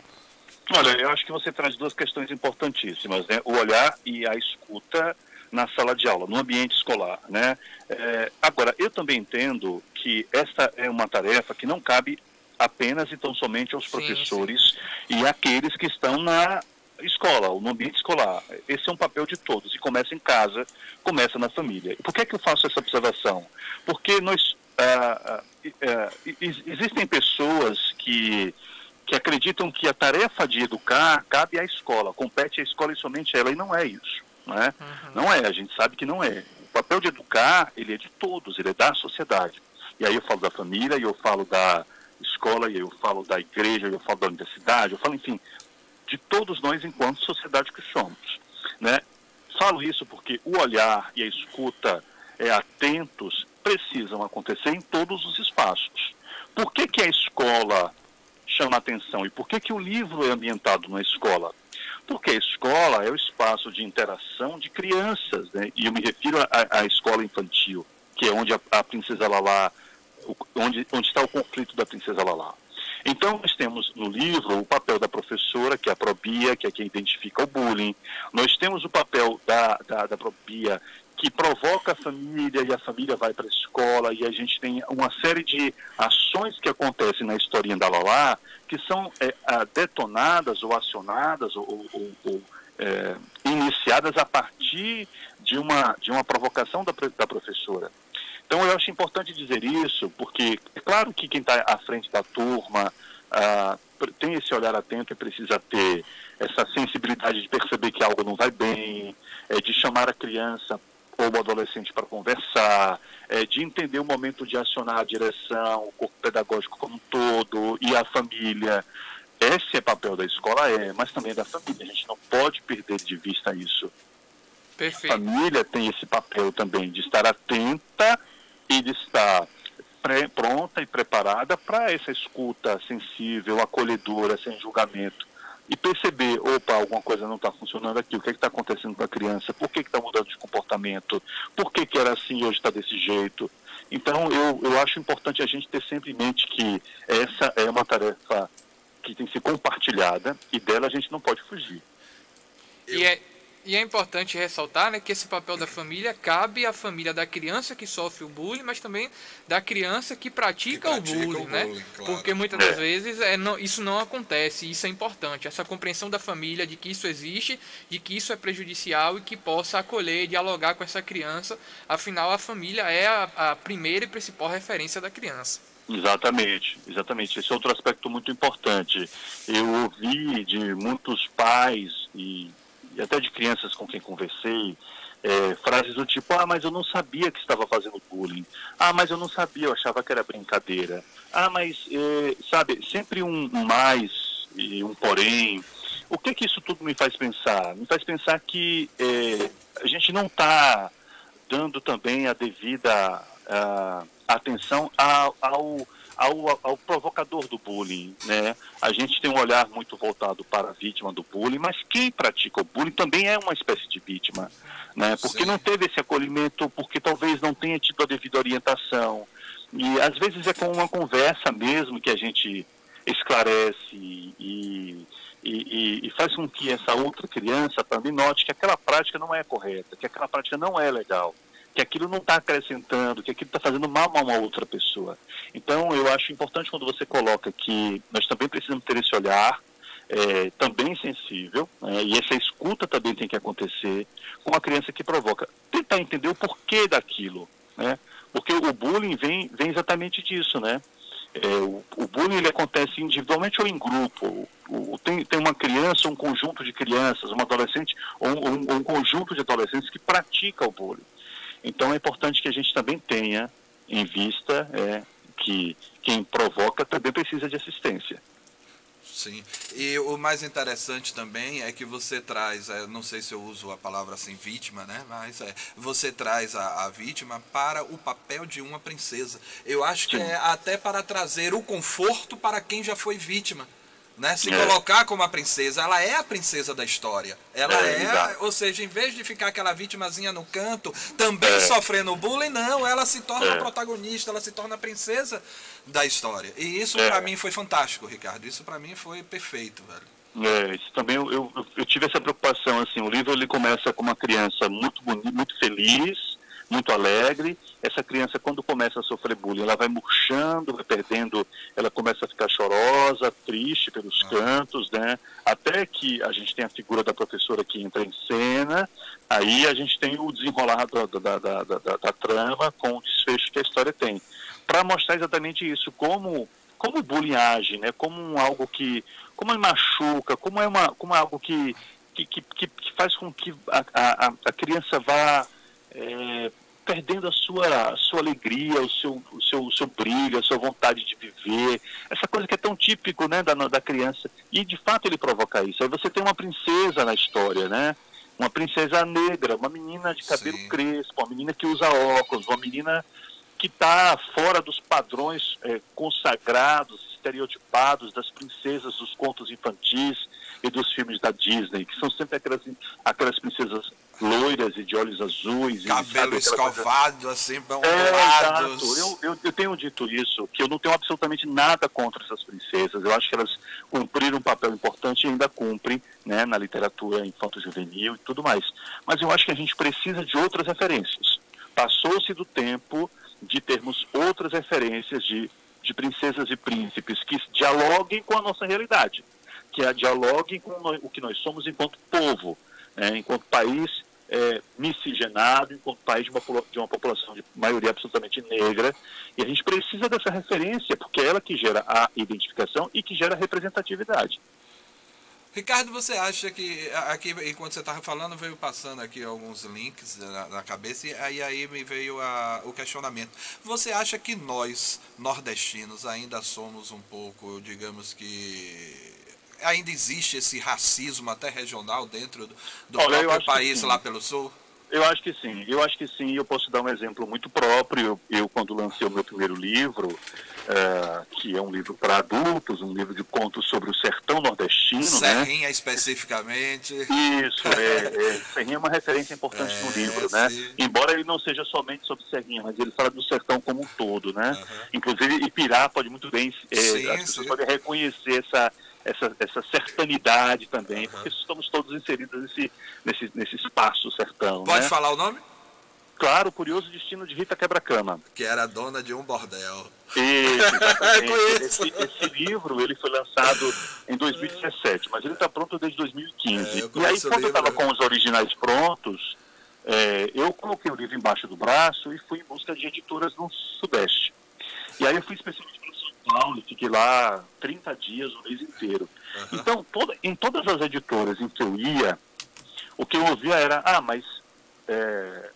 Olha, eu acho que você traz duas questões importantíssimas, né? O olhar e a escuta na sala de aula, no ambiente escolar, né? É, agora, eu também entendo que essa é uma tarefa que não cabe apenas e tão somente aos sim, professores sim. e aqueles que estão na escola, no ambiente escolar. Esse é um papel de todos e começa em casa, começa na família. Por que, é que eu faço essa observação? Porque nós ah, ah, ah, existem pessoas que que acreditam que a tarefa de educar cabe à escola, compete à escola e somente a ela, e não é isso. Não é? Uhum. não é, a gente sabe que não é. O papel de educar, ele é de todos, ele é da sociedade. E aí eu falo da família, e eu falo da escola, e eu falo da igreja, e eu falo da universidade, eu falo, enfim, de todos nós enquanto sociedade que somos. Né? Falo isso porque o olhar e a escuta é, atentos precisam acontecer em todos os espaços. Por que, que a escola chama atenção e por que, que o livro é ambientado na escola? Porque a escola é o espaço de interação de crianças, né? e eu me refiro à escola infantil, que é onde a, a princesa Lala, onde, onde está o conflito da princesa Lala. Então, nós temos no livro o papel da professora, que é a Probia, que é quem identifica o bullying. Nós temos o papel da, da, da Probia, que provoca a família e a família vai para a escola e a gente tem uma série de ações que acontecem na historinha da Lalá que são é, detonadas ou acionadas ou, ou, ou é, iniciadas a partir de uma, de uma provocação da, da professora. Então eu acho importante dizer isso, porque é claro que quem está à frente da turma ah, tem esse olhar atento e precisa ter essa sensibilidade de perceber que algo não vai bem, é, de chamar a criança ou o adolescente para conversar, é, de entender o momento de acionar a direção, o corpo pedagógico como um todo e a família. Esse é papel da escola, é, mas também da família. A gente não pode perder de vista isso. Perfeito. A família tem esse papel também de estar atenta e de estar pronta e preparada para essa escuta sensível, acolhedora, sem julgamento e perceber, opa, alguma coisa não está funcionando aqui, o que está acontecendo com a criança, por que está mudando de comportamento, por que, que era assim e hoje está desse jeito. Então, eu, eu acho importante a gente ter sempre em mente que essa é uma tarefa que tem que ser compartilhada e dela a gente não pode fugir. E é, e é importante ressaltar né, que esse papel da família cabe à família da criança que sofre o bullying, mas também da criança que pratica, Que pratica o bullying, o né? bullying, claro. Porque muitas das vezes é, não, isso não acontece, e isso é importante. Essa compreensão da família de que isso existe, de que isso é prejudicial e que possa acolher, dialogar com essa criança. Afinal, a família é a, a primeira e principal referência da criança. Exatamente, exatamente. Esse é outro aspecto muito importante. Eu ouvi de muitos pais e até de crianças com quem conversei é, frases do tipo: Ah, mas eu não sabia que estava fazendo bullying. Ah, mas eu não sabia, eu achava que era brincadeira. Ah, mas, é, sabe, sempre um mais e um porém. O que que isso tudo me faz pensar? Me faz pensar que é, a gente não está dando também a devida ah, atenção ao, ao, ao, ao provocador do bullying, né? A gente tem um olhar muito voltado para a vítima do bullying, mas quem pratica o bullying também é uma espécie de vítima, né? Porque Sim. não teve esse acolhimento, porque talvez não tenha tido a devida orientação. E às vezes é com uma conversa mesmo que a gente esclarece e, e, e- e faz com que essa outra criança também note que aquela prática não é correta, que aquela prática não é legal, que aquilo não está acrescentando, que aquilo está fazendo mal a uma outra pessoa. Então, eu acho importante quando você coloca que nós também precisamos ter esse olhar é, também sensível, né, e essa escuta também tem que acontecer com a criança que provoca. Tentar entender o porquê daquilo, né? Porque o bullying vem, vem exatamente disso, né? É, o, o bullying ele acontece individualmente ou em grupo. O- o- tem, tem uma criança, um conjunto de crianças, um adolescente ou um, um- um conjunto de adolescentes que pratica o bullying. Então é importante que a gente também tenha em vista é, que quem provoca também precisa de assistência. Sim. E o mais interessante também é que você traz, é, não sei se eu uso a palavra assim, vítima, né? Mas é, você traz a, a vítima para o papel de uma princesa. Eu acho que Sim. é até para trazer o conforto para quem já foi vítima. Né? Se É. colocar como a princesa, ela é a princesa da história. Ela É, é, exato. ou seja, em vez de ficar aquela vitimazinha no canto, também É. sofrendo bullying, não, ela se torna É. a protagonista, ela se torna a princesa da história. E isso É. pra mim foi fantástico, Ricardo. Isso pra mim foi perfeito, velho. É, isso também eu, eu, eu tive essa preocupação assim. O livro ele começa com uma criança muito bonita, muito feliz, muito alegre. Essa criança quando começa a sofrer bullying, ela vai murchando, vai perdendo, ela começa a ficar chorosa, triste pelos cantos, né? Até que a gente tem a figura da professora que entra em cena. Aí a gente tem o desenrolar da, da, da, da, trama com o desfecho que a história tem, para mostrar exatamente isso, como como o bullying age, né? Como um algo que, como ele machuca, como é uma, como é algo que que, que, que- que faz com que a, a, a criança vá é, perdendo a sua, a sua alegria, o seu, o, seu, o seu brilho, a sua vontade de viver, essa coisa que é tão típico né, da, da criança. E de fato ele provoca isso. Aí você tem uma princesa na história, né? Uma princesa negra, uma menina de cabelo Sim. crespo, uma menina que usa óculos, uma menina que está fora dos padrões eh, consagrados, estereotipados das princesas dos contos infantis e dos filmes da Disney, que são sempre aquelas princesas loiras e de olhos azuis. e, Cabelo sabe, aquela coisa- escovado, assim, é, ondulados. exato. Eu, eu, eu tenho dito isso, que eu não tenho absolutamente nada contra essas princesas. Eu acho que elas cumpriram um papel importante e ainda cumprem né, na literatura infanto-juvenil e tudo mais. Mas eu acho que a gente precisa de outras referências. Passou-se do tempo de termos outras referências de, de princesas e príncipes que dialoguem com a nossa realidade, que a dialoguem com o que nós somos enquanto povo, né, enquanto país é, miscigenado, enquanto país de uma, de uma população de maioria absolutamente negra. E a gente precisa dessa referência, porque é ela que gera a identificação e que gera a representatividade. Ricardo, você acha que aqui enquanto você estava falando veio passando aqui alguns links na, na cabeça e aí, aí me veio a- o questionamento. Você acha que nós nordestinos ainda somos um pouco, digamos que ainda existe esse racismo até regional dentro do, do Olha, próprio país lá pelo sul? Eu acho que sim, eu acho que sim. Eu posso dar um exemplo muito próprio. Eu, quando lancei o meu primeiro livro, eh, que é um livro para adultos, um livro de contos sobre o sertão nordestino, né? Serrinha especificamente. Isso, é, é, Serrinha é uma referência importante É, no livro, né? sim. Embora ele não seja somente sobre Serrinha, mas ele fala do sertão como um todo, né? Inclusive, Ipirá pode muito bem, é, Sim, as pessoas sim. podem reconhecer essa, essa, essa sertanidade também, porque estamos todos inseridos nesse, nesse, nesse espaço sertão, Pode né? falar o nome? Claro, o curioso destino de Rita Quebra-Cama. Que era dona de um bordel. Isso, esse, esse livro ele foi lançado em 2017, mas ele está pronto desde 2015. É, e aí, quando eu estava né? com os originais prontos, é, eu coloquei o livro embaixo do braço e fui em busca de editoras no Sudeste. E aí eu fui especialmente para São Paulo fiquei lá 30 dias, o mês inteiro. Então, toda, em todas as editoras em que eu ia, o que eu ouvia era, ah, mas é,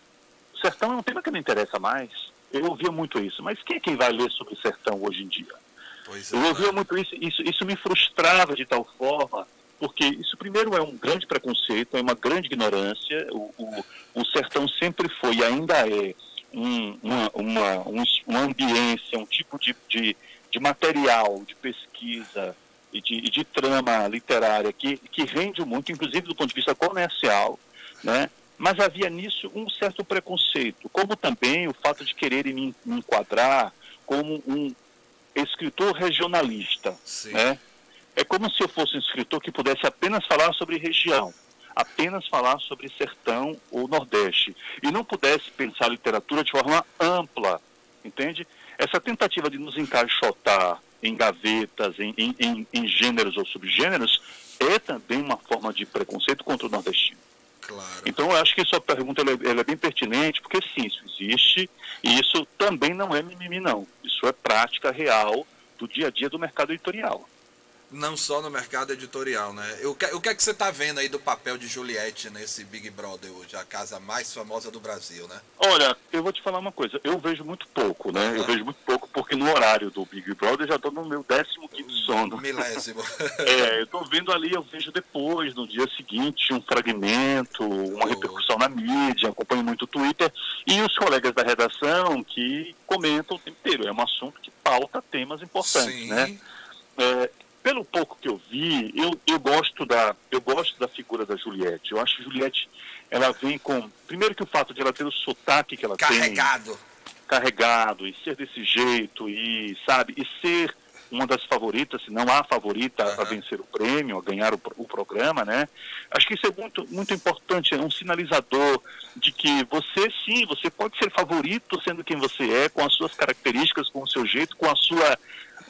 sertão é um tema que me interessa mais. Eu ouvia muito isso. Mas quem é que vai ler sobre sertão hoje em dia? É. Eu ouvia muito isso, isso, isso me frustrava de tal forma, porque isso primeiro é um grande preconceito, é uma grande ignorância. O, o, o sertão sempre foi e ainda é um, uma, uma, um, uma ambiência, um tipo de, de, de material, de pesquisa e de, e de trama literária que, que rende muito, inclusive do ponto de vista comercial, né? Mas havia nisso um certo preconceito, como também o fato de quererem me, enquadrar como um escritor regionalista, Sim. né? É como se eu fosse um escritor que pudesse apenas falar sobre região, apenas falar sobre sertão ou nordeste, e não pudesse pensar a literatura de forma ampla, entende? Essa tentativa de nos encaixotar em gavetas, em, em, em, em gêneros ou subgêneros, é também uma forma de preconceito contra o nordestino. Claro. Então, eu acho que sua pergunta ela é, ela é bem pertinente, porque sim, isso existe, e isso também não é mimimi, não. Isso é prática real do dia a dia do mercado editorial. Não só no mercado editorial, né? O que, o que é que você tá vendo aí do papel de Juliette nesse Big Brother hoje, a casa mais famosa do Brasil, né? Olha, eu vou te falar uma coisa, eu vejo muito pouco, né? Eu Aham. vejo muito pouco porque no horário do Big Brother eu já estou no meu 15 sono. Milésimo. É, eu tô vendo ali, eu vejo depois, no dia seguinte, um fragmento, uma Oh. repercussão na mídia, acompanho muito o Twitter, e os colegas da redação que comentam o tempo inteiro. É um assunto que pauta temas importantes, Sim. né? É, pelo pouco que eu vi, eu, eu gosto da eu gosto da figura da Juliette. Eu acho que Juliette ela vem com primeiro que o fato de ela ter o sotaque que ela tem Carregado. carregado e ser desse jeito e sabe e ser uma das favoritas, se não a favorita a Aham. vencer o prêmio, a ganhar o, o programa, né? Acho que isso é muito muito importante, é um sinalizador de que você sim, você pode ser favorito sendo quem você é, com as suas características, com o seu jeito, com a sua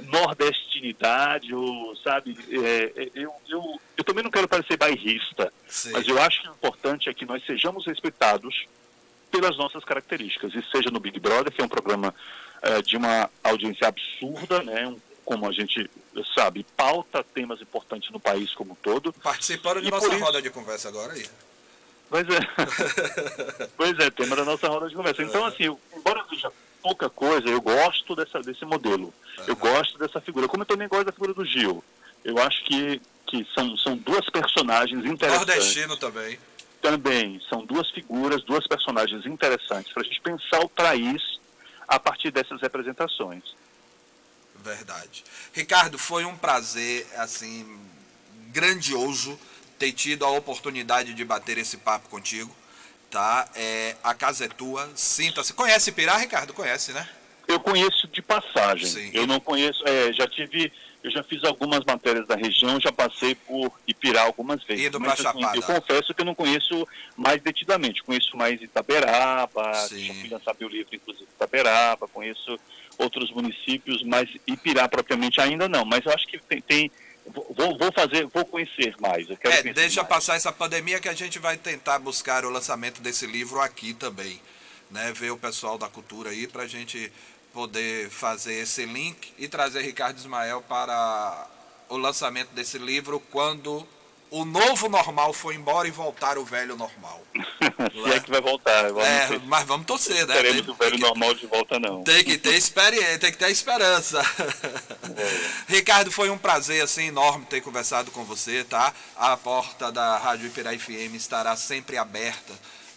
nordestinidade, ou sabe, é, é, eu, eu, eu também não quero parecer bairrista, Sim. mas eu acho que o importante é que nós sejamos respeitados pelas nossas características. E seja no Big Brother, que é um programa eh, de uma audiência absurda, né? um- como a gente sabe, pauta temas importantes no país como um todo. Participando de E nossa por isso- roda de conversa agora aí. Pois é. pois é, tema da nossa roda de conversa. Então, assim, eu, embora eu veja pouca coisa, eu gosto dessa, desse modelo. Eu gosto dessa figura. Como eu também gosto da figura do Gil. Eu acho que, que são, são duas personagens interessantes. Nordestino também. também são duas figuras, duas personagens interessantes para a gente pensar o país a partir dessas representações. Verdade. Ricardo, foi um prazer, assim, grandioso ter tido a oportunidade de bater esse papo contigo, tá? É, a casa é tua, sinta-se. Conhece Pirá, Ricardo? Conhece, né? Eu conheço de passagem. Sim. Eu não conheço, é, já tive, eu já fiz algumas matérias da região, já passei por Ipirá algumas vezes. Ido Mas, assim, eu confesso que eu não conheço mais detidamente. Conheço mais Itaberaba, Sim. já lançar meu livro, inclusive Itaberaba, conheço outros municípios, mas Ipirá propriamente ainda não. Mas eu acho que tem, tem vou, vou fazer, vou conhecer mais. É, deixa mais. passar essa pandemia que a gente vai tentar buscar o lançamento desse livro aqui também. Né? Ver o pessoal da cultura aí pra gente poder fazer esse link e trazer Ricardo Ismael para o lançamento desse livro quando o novo normal for embora e voltar o velho normal. Se é que vai voltar. Vamos É, ver. mas vamos torcer, né? Teremos o velho que- normal de volta, não. Tem que ter experiência, tem que ter esperança. Ricardo, foi um prazer assim enorme ter conversado com você, tá? A porta da Rádio Ipirá FM estará sempre aberta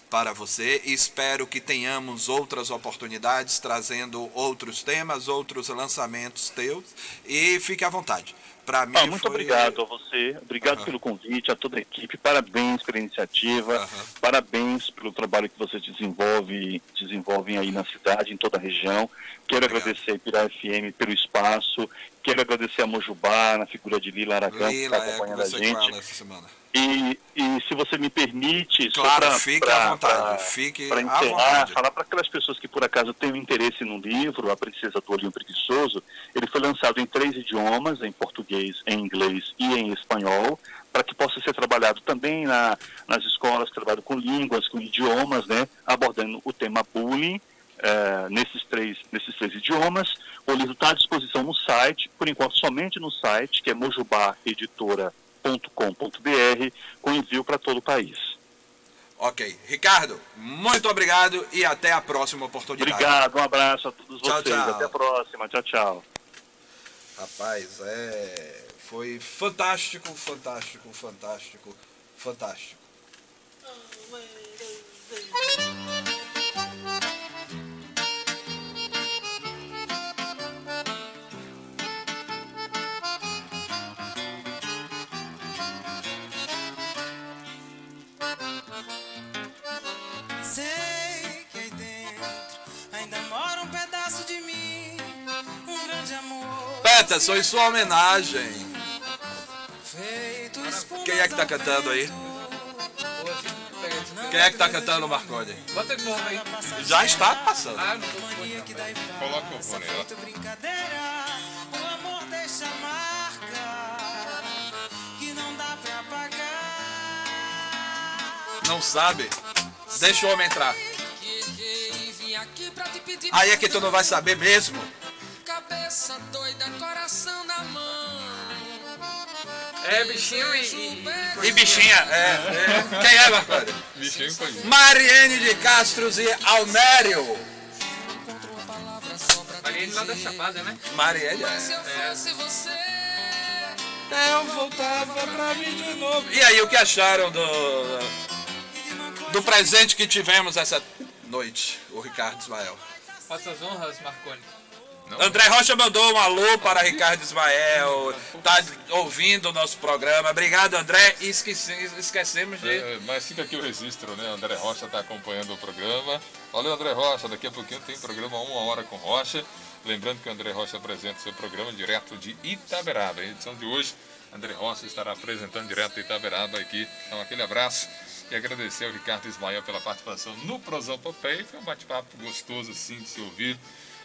para você. Espero que tenhamos outras oportunidades trazendo outros temas, outros lançamentos teus e fique à vontade. Para mim Ah, muito foi- obrigado a você, obrigado Aham. pelo convite, a toda a equipe, parabéns pela iniciativa, Aham. parabéns pelo trabalho que você desenvolve, desenvolvem aí na cidade, em toda a região. Quero Obrigado. agradecer a FM pelo espaço, quero agradecer a Mojubá, na figura de Lila Aragão, que Lila, está é, acompanhando a conversei com gente. essa semana. E, e se você me permite, só Claro, pra- fique pra- à vontade, pra- fique para à encerrar, vontade. falar para aquelas pessoas que por acaso tenham interesse no livro, A Princesa do Olhinho Preguiçoso, ele foi lançado em três idiomas, em português, em inglês e em espanhol, para que possa ser trabalhado também na, nas escolas que trabalham com línguas, com idiomas, né, abordando o tema bullying, eh, nesses, três, nesses três idiomas. O livro está à disposição no site, por enquanto somente no site, que é mojubaeditora.com.br, com envio para todo o país. Ok. Ricardo, muito obrigado e até a próxima oportunidade. Obrigado, um abraço a todos Tchau, vocês. tchau. Até a próxima. Tchau, tchau. Rapaz, é. Foi fantástico, fantástico, fantástico, fantástico. Sei amor. Peterson, em sua homenagem. Quem é que tá cantando aí? Quem é que tá cantando, Marconi? Bota de novo aí. Já está passando. Ah, não tô Coloca o fone, ó. feito brincadeira. O amor deixa marca que não dá pra apagar. Não sabe? Deixa o homem entrar. Aí é que tu não vai saber mesmo. É, bichinho e. e- E bichinha, é. é. Quem é, Marconi? Bichinho foi isso. Mariene de Castros e Almério. Mariane lá da. Chapada, né? Mariene, Se eu é. fosse você, Eu voltava pra mim de novo. E aí, o que acharam do, do presente que tivemos essa noite, o Ricardo Ismael? Faça as honras, Marconi. André Rocha mandou um alô para Ricardo Ismael, tá ouvindo o nosso programa. Obrigado, André. Esqueci, esquecemos de. É, mas fica aqui o registro, né? André Rocha está acompanhando o programa. Valeu, André Rocha. Daqui a pouquinho tem programa Uma Hora com Rocha. Lembrando que o André Rocha apresenta seu programa direto de Itaberaba. A edição de hoje, André Rocha estará apresentando direto de Itaberaba aqui. Então, aquele abraço e agradecer ao Ricardo Ismael pela participação no Prosopopeia. Foi um bate-papo gostoso, assim, de se ouvir.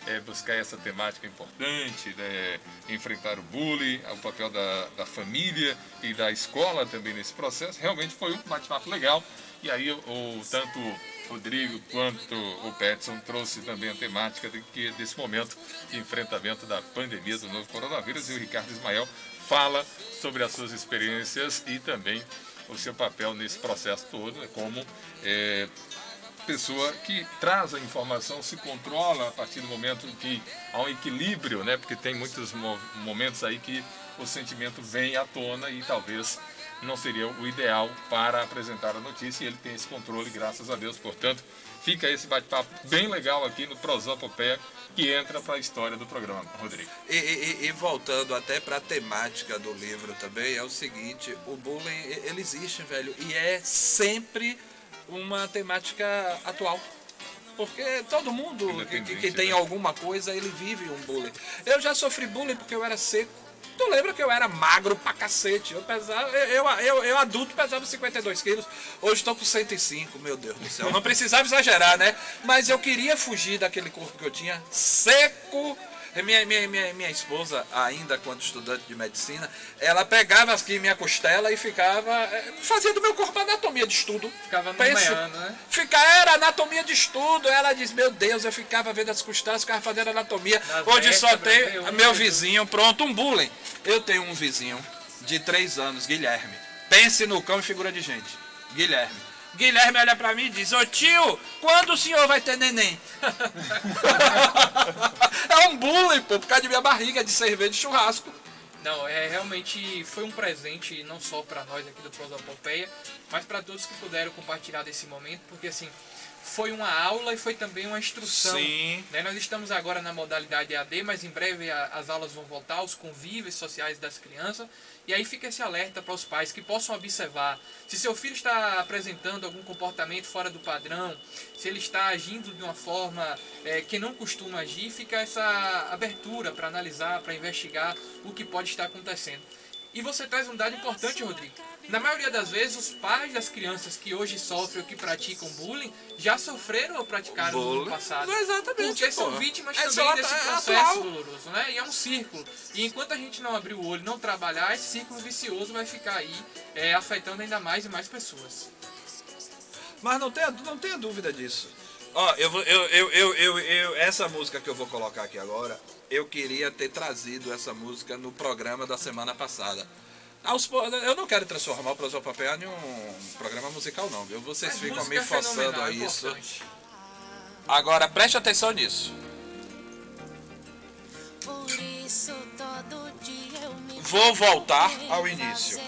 É, buscar essa temática importante, né, enfrentar o bullying, o papel da, da família e da escola também nesse processo. Realmente foi um bate-papo legal. E aí, o, o- tanto Rodrigo quanto o Petson trouxe também a temática de que, desse momento de enfrentamento da pandemia do novo coronavírus. E o Ricardo Ismael fala sobre as suas experiências e também o seu papel nesse processo todo, né, como é, pessoa que traz a informação, se controla a partir do momento em que há um equilíbrio, né? Porque tem muitos mo- momentos aí que o sentimento vem à tona e talvez não seria o ideal para apresentar a notícia e ele tem esse controle, graças a Deus. Portanto, fica esse bate-papo bem legal aqui no Prosopopeia que entra para a história do programa, Rodrigo. E, e- e voltando até para a temática do livro também, é o seguinte, o bullying, ele existe, velho, e é sempre uma temática atual. Porque todo mundo que, que- tem né? alguma coisa, ele vive um bullying. Eu já sofri bullying porque eu era seco. Tu lembra que eu era magro pra cacete? Eu pesava, eu, eu, eu, eu adulto pesava 52 quilos, hoje estou com 105, meu Deus do céu. Não precisava exagerar, né? Mas eu queria fugir daquele corpo que eu tinha, seco. Minha, minha, minha, minha esposa, ainda quando estudante de medicina, ela pegava aqui minha costela e ficava eh, fazendo meu corpo anatomia de estudo. Ficava nomeando, né? Fica, era anatomia de estudo. Ela diz, meu Deus, eu ficava vendo as costelas, ficava fazendo anatomia. Nas Hoje só tem meu, meu meu vizinho, pronto, um bullying. Eu tenho um vizinho de três anos, Guilherme. Pense no cão e figura de gente. Guilherme. Guilherme olha pra mim e diz, ô tio, quando o senhor vai ter neném? é um bullying, pô, por causa de minha barriga de cerveja de churrasco. Não, é realmente foi um presente não só para nós aqui do Prosopopeia, mas para todos que puderam compartilhar desse momento, porque assim, foi uma aula e foi também uma instrução. Sim. né? Nós estamos agora na modalidade AD, mas em breve a- as aulas vão voltar, os convívios sociais das crianças. E aí fica esse alerta para os pais que possam observar se seu filho está apresentando algum comportamento fora do padrão, se ele está agindo de uma forma eh, que não costuma agir, fica essa abertura para analisar, para investigar o que pode estar acontecendo. E você traz um dado importante, Rodrigo. Na maioria das vezes, os pais das crianças que hoje sofrem ou que praticam bullying já sofreram ou praticaram no Bullying. passado. Exatamente, Porque são pô. vítimas É também desse é processo atual. doloroso, né? E é um círculo. E enquanto a gente não abrir o olho, não trabalhar, esse círculo vicioso vai ficar aí, é, afetando ainda mais e mais pessoas. Mas não tenha, não tenha dúvida disso. Ó, eu, vou- eu, eu, eu, eu, eu- essa música que eu vou colocar aqui agora, eu queria ter trazido essa música no programa da semana passada. Aos eu não quero transformar o Prosopapel em um programa musical, não, viu? Vocês Mas ficam me é forçando é isso. importante. Agora, preste atenção nisso. Por isso todo dia eu me Vou voltar ao início.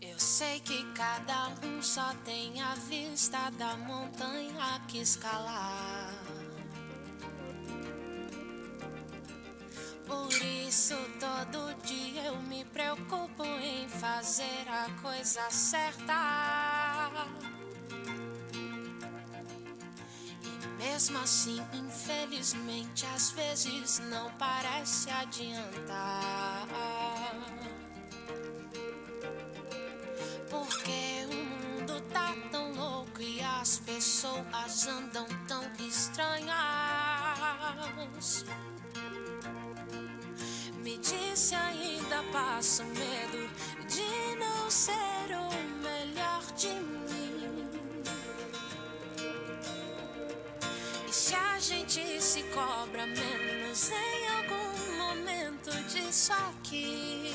Eu sei que cada um só tem a vista da montanha que escalar. Por isso todo dia eu me preocupo em fazer a coisa certa. E mesmo assim, infelizmente, às vezes não parece adiantar. Porque o mundo tá tão louco e as pessoas andam tão estranhas. Me disse ainda passo medo de não ser o melhor de mim. E se a gente se cobra menos em algum momento disso aqui?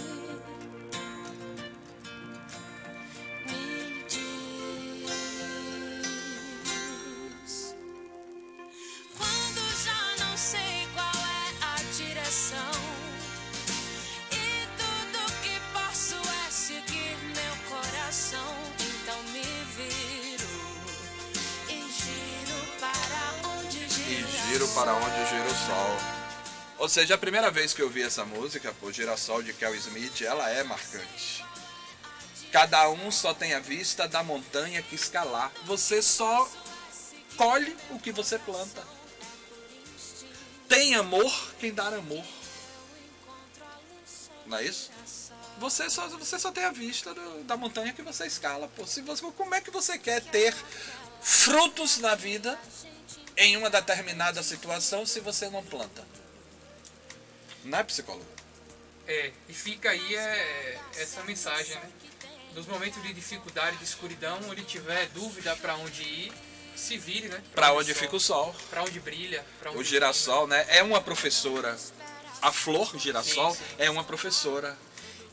Para onde gira o sol. Ou seja, a primeira vez que eu vi essa música, pô, Girassol de Kel Smith, ela é marcante. Cada um só tem a vista da montanha que escalar. Você só colhe o que você planta. Tem amor quem dá amor. Não é isso? Você só, você só tem a vista do- da montanha que você escala. Pô, se você, como é que você quer ter frutos na vida em uma determinada situação se você não planta? Não é psicólogo? É, e fica aí é, essa mensagem, né? Nos momentos de dificuldade, de escuridão, onde tiver dúvida para onde ir, se vire, né? Pra onde fica o sol. Para onde brilha, para onde O girassol, né? É uma professora. A flor girassol Sim, sim. é uma professora.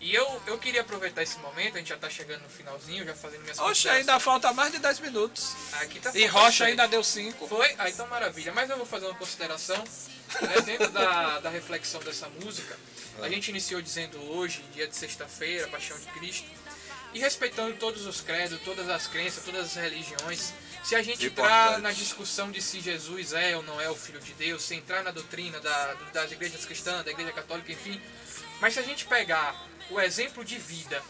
E eu, eu queria aproveitar esse momento, a gente já tá chegando no finalzinho, já fazendo minhas Oxe, ainda falta mais de 10 minutos. Aqui tá E Rocha ainda deu 5. Foi? Ah, então maravilha. Mas eu vou fazer uma consideração. né, dentro da, da reflexão dessa música, a gente iniciou dizendo hoje, dia de sexta-feira, Paixão de Cristo, e respeitando todos os credos, todas as crenças, todas as religiões. Se a gente entrar Importante. na discussão de se Jesus é ou não é o Filho de Deus, se entrar na doutrina da- das igrejas cristãs, da igreja católica, enfim. Mas se a gente pegar o exemplo de vida,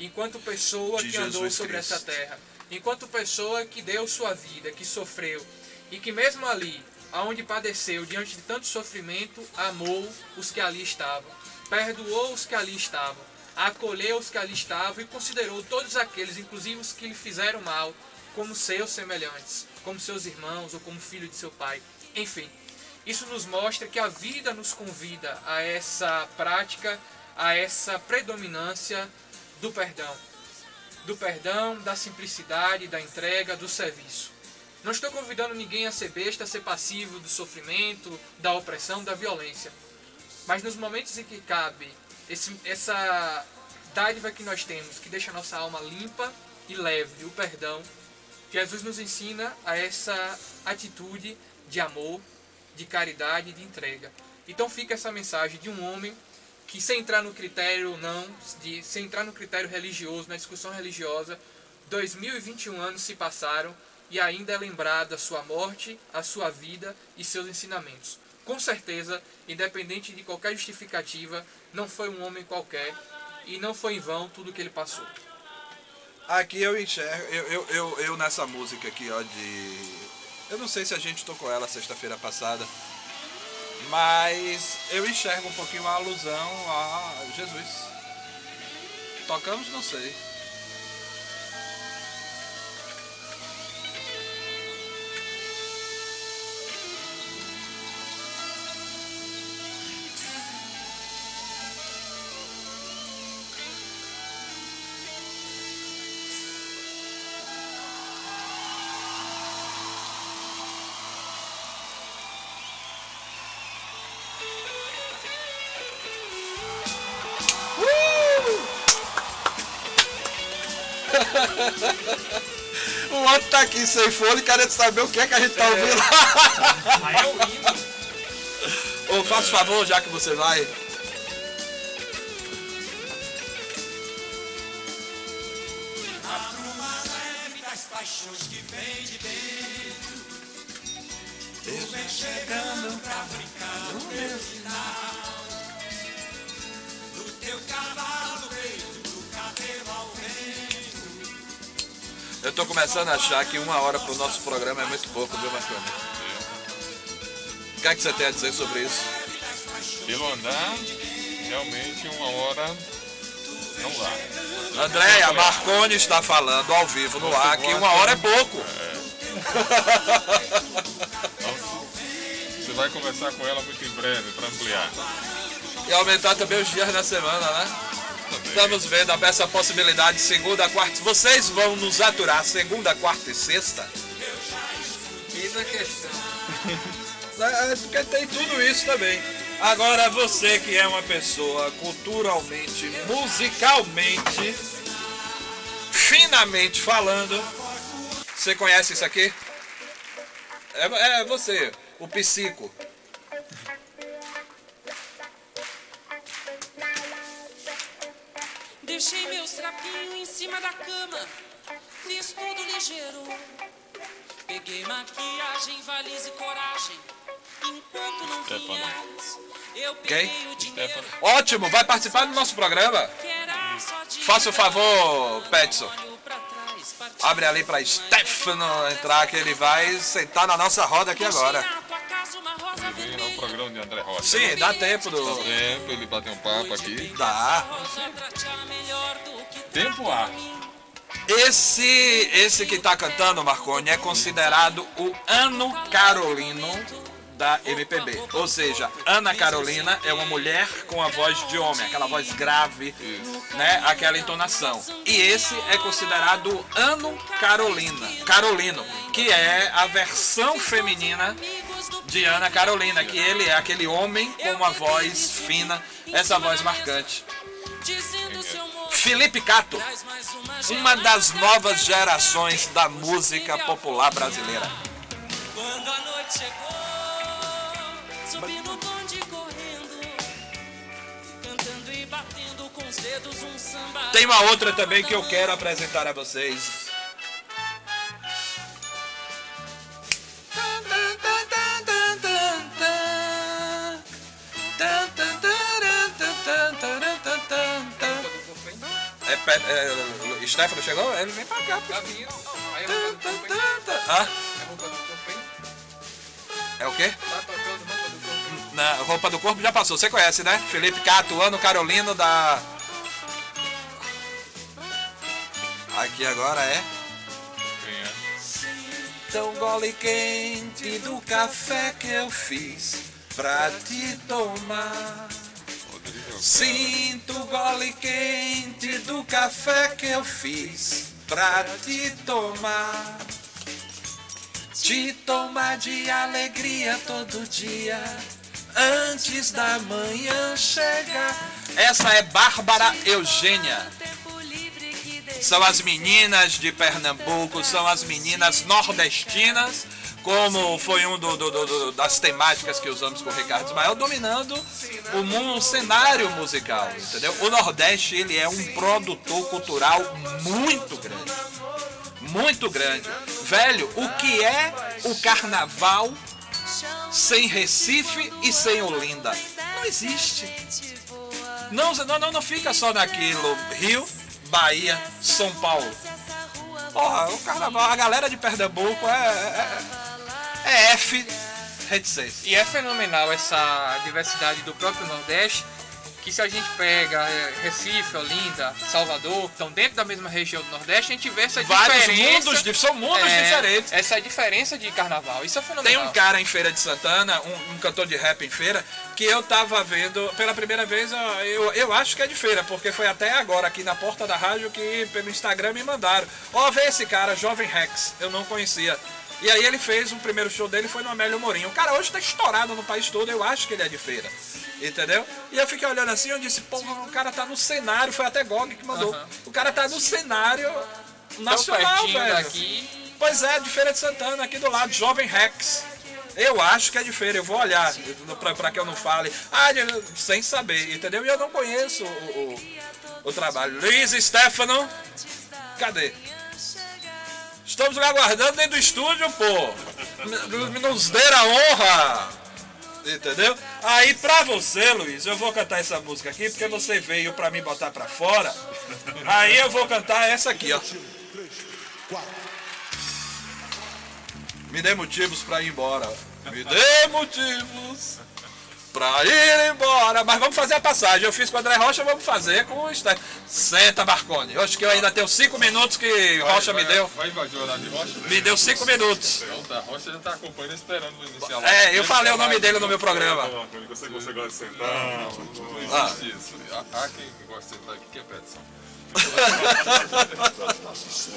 enquanto pessoa De que andou Jesus sobre Cristo. essa terra, enquanto pessoa que deu sua vida, que sofreu, e que mesmo ali, aonde padeceu, diante de tanto sofrimento, amou os que ali estavam, perdoou os que ali estavam, acolheu os que ali estavam e considerou todos aqueles, inclusive os que lhe fizeram mal, como seus semelhantes, como seus irmãos ou como filho de seu pai. Enfim, isso nos mostra que a vida nos convida a essa prática, a essa predominância do perdão. Do perdão, da simplicidade, da entrega, do serviço. Não estou convidando ninguém a ser besta, a ser passivo do sofrimento, da opressão, da violência. Mas nos momentos em que cabe esse, essa dádiva que nós temos, que deixa a nossa alma limpa e leve, o perdão, Jesus nos ensina a essa atitude de amor, de caridade de entrega. Então fica essa mensagem de um homem que sem entrar no critério ou não, de, sem entrar no critério religioso, na discussão religiosa, 2021 anos se passaram e ainda é lembrada a sua morte, a sua vida e seus ensinamentos. Com certeza, independente de qualquer justificativa, não foi um homem qualquer e não foi em vão tudo que ele passou. Aqui eu enxergo, eu, eu, eu, eu nessa música aqui, ó, de. Eu não sei se a gente tocou ela sexta-feira passada, mas eu enxergo um pouquinho a alusão a Jesus. Tocamos? Não sei. O outro tá aqui sem fone querendo saber o que é que a gente tá ouvindo. Aí é o hino. Ô, faça favor, já que você vai. Eu tô começando a achar que uma hora pro nosso programa é muito pouco, viu, Marconi? O que é que você tem a dizer sobre isso? Pelo andar, realmente uma hora não dá. Andréia, Marconi está falando ao vivo no ar que uma hora é pouco. Você vai conversar com ela muito em breve para ampliar. E aumentar também os dias na semana, né? Estamos vendo essa possibilidade de segunda, quarta. Vocês vão nos aturar segunda, quarta e sexta? Eis a questão. É, porque tem tudo isso também. Agora você que é uma pessoa culturalmente, musicalmente, finamente falando, você conhece isso aqui? É, é você, o psico. Deixei meus trapinhos em cima da cama, fiz tudo ligeiro. Peguei maquiagem, valise e coragem. Enquanto não vinhas, eu peguei o dinheiro. Ótimo, vai participar do nosso programa? Faça o favor, Petson. Abre ali pra Stefano entrar que ele vai sentar na nossa roda aqui agora. na tua casa uma rosa Vem no vermelha. programa de André Rocha. Sim, dá tempo do. Tempo, ele bater um papo aqui. Dá. Tempo há. Esse, esse que tá cantando, Marconi, é considerado o Ano Carolino da MPB. Ou seja, Ana Carolina é uma mulher com a voz de homem, aquela voz grave, né? Aquela entonação. E esse é considerado o Ano Carolina, Carolino, que é a versão feminina de Ana Carolina, que ele é aquele homem com uma voz fina, essa voz marcante. dizendo seu amor. Felipe Cato, uma das novas gerações da música popular brasileira. Quando a noite chegou, subi no bonde correndo, cantando e batendo com os dedos um samba. Tem uma outra também que eu quero apresentar a vocês. É, pe- é, Stefano chegou? Ele vem pra cá. Tá vindo. Aí roupa do corpo, hein? é o quê? Tá tocando roupa do corpo? Na roupa do corpo já passou. Você conhece, né? Felipe Cato, Ano Carolino da. Aqui agora é. Quem é? Tão gole quente do café que eu fiz pra te tomar. Sinto o gole quente do café que eu fiz pra te tomar. Te tomar de alegria todo dia, antes da manhã chegar. Essa é Bárbara Eugênia. São as meninas de Pernambuco, são as meninas nordestinas, como foi um do, do- do- das temáticas que usamos com o Ricardo Ismael, dominando o, o cenário musical, entendeu? O Nordeste, ele é um produtor cultural muito grande. Muito grande. Velho, o que é o carnaval sem Recife e sem Olinda? Não existe. Não, não, não, fica só naquilo. Rio, Bahia, São Paulo. Porra, o carnaval, a galera de Pernambuco é, é, é F reticência. E é fenomenal essa diversidade do próprio Nordeste, que se a gente pega é, Recife, Olinda, Salvador, estão dentro da mesma região do Nordeste, a gente vê essa Vários diferença. mundos, são mundos é, diferentes. Essa diferença de carnaval, isso é Tem fenomenal. um cara em Feira de Santana, um, um cantor de rap em feira, que eu tava vendo pela primeira vez, eu, eu acho que é de feira, porque foi até agora aqui na porta da rádio que pelo Instagram me mandaram. Ó, vê esse cara, Jovem Rex, eu não conhecia. E aí ele fez o primeiro show dele, foi no Amélio Mourinho. O cara hoje tá estourado no país todo, eu acho que ele é de feira. Entendeu? E eu fiquei olhando assim, eu disse, pô, o cara tá no cenário, foi até Gog que mandou. O cara tá no cenário nacional, velho. daqui. Pois é, de Feira de Santana, aqui do lado, Jovem Rex. Eu acho que é de feira, eu vou olhar pra, pra que eu não fale, ah, sem saber, entendeu? E eu não conheço o, o, o trabalho. Luiz Stefano, cadê? Estamos lhe aguardando dentro do estúdio, pô. Nos dê a honra. Entendeu? Aí pra você, Luiz, eu vou cantar essa música aqui, porque você veio pra me botar pra fora. Aí eu vou cantar essa aqui, ó. Me dê motivos pra ir embora. Me dê motivos pra ir embora. Mas vamos fazer a passagem. Eu fiz com o André Rocha, vamos fazer com o Sté. Senta, Marconi. Eu acho que eu ainda tenho cinco minutos que Rocha me deu. Vai invadir o horário de Rocha? Me deu cinco minutos. Então tá, Rocha já tá acompanhando, esperando o inicial. É, eu falei o nome dele no meu programa. Eu sei que você gosta de sentar. Não Ah. existe isso. Há quem gosta de sentar aqui, que é.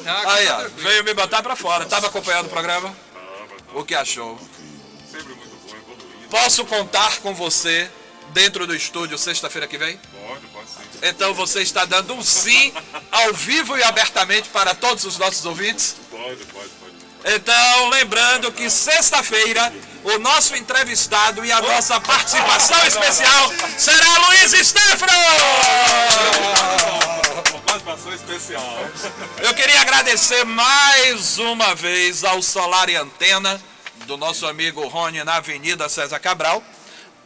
Não, aqui Aí, tá ó, veio me botar pra fora. Tava acompanhando o programa? O que achou? Posso contar com você dentro do estúdio sexta-feira que vem? Pode, pode sim. Então você está dando um sim ao vivo e abertamente para todos os nossos ouvintes? Pode, pode, pode. Então, lembrando que sexta-feira o nosso entrevistado e a nossa participação especial será Luiz Stefano! Participação especial. Eu queria agradecer mais uma vez ao Solar e Antena, do nosso amigo Rony na Avenida César Cabral,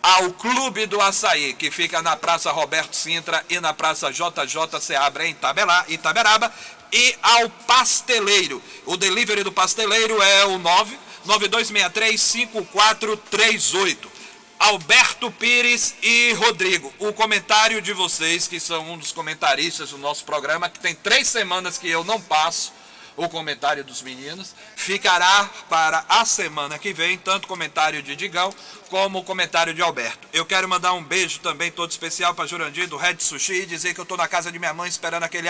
ao Clube do Açaí, que fica na Praça Roberto Sintra e na Praça JJ Seabra em Itabelá, Itaberaba, e ao Pasteleiro. O delivery do Pasteleiro é o 9 9263-5438. Alberto Pires e Rodrigo, o comentário de vocês, que são um dos comentaristas do nosso programa, que tem três semanas que eu não passo o comentário dos meninos, ficará para a semana que vem, tanto o comentário de Digão como o comentário de Alberto. Eu quero mandar um beijo também todo especial para Jurandir do Red Sushi e dizer que eu estou na casa de minha mãe esperando aquele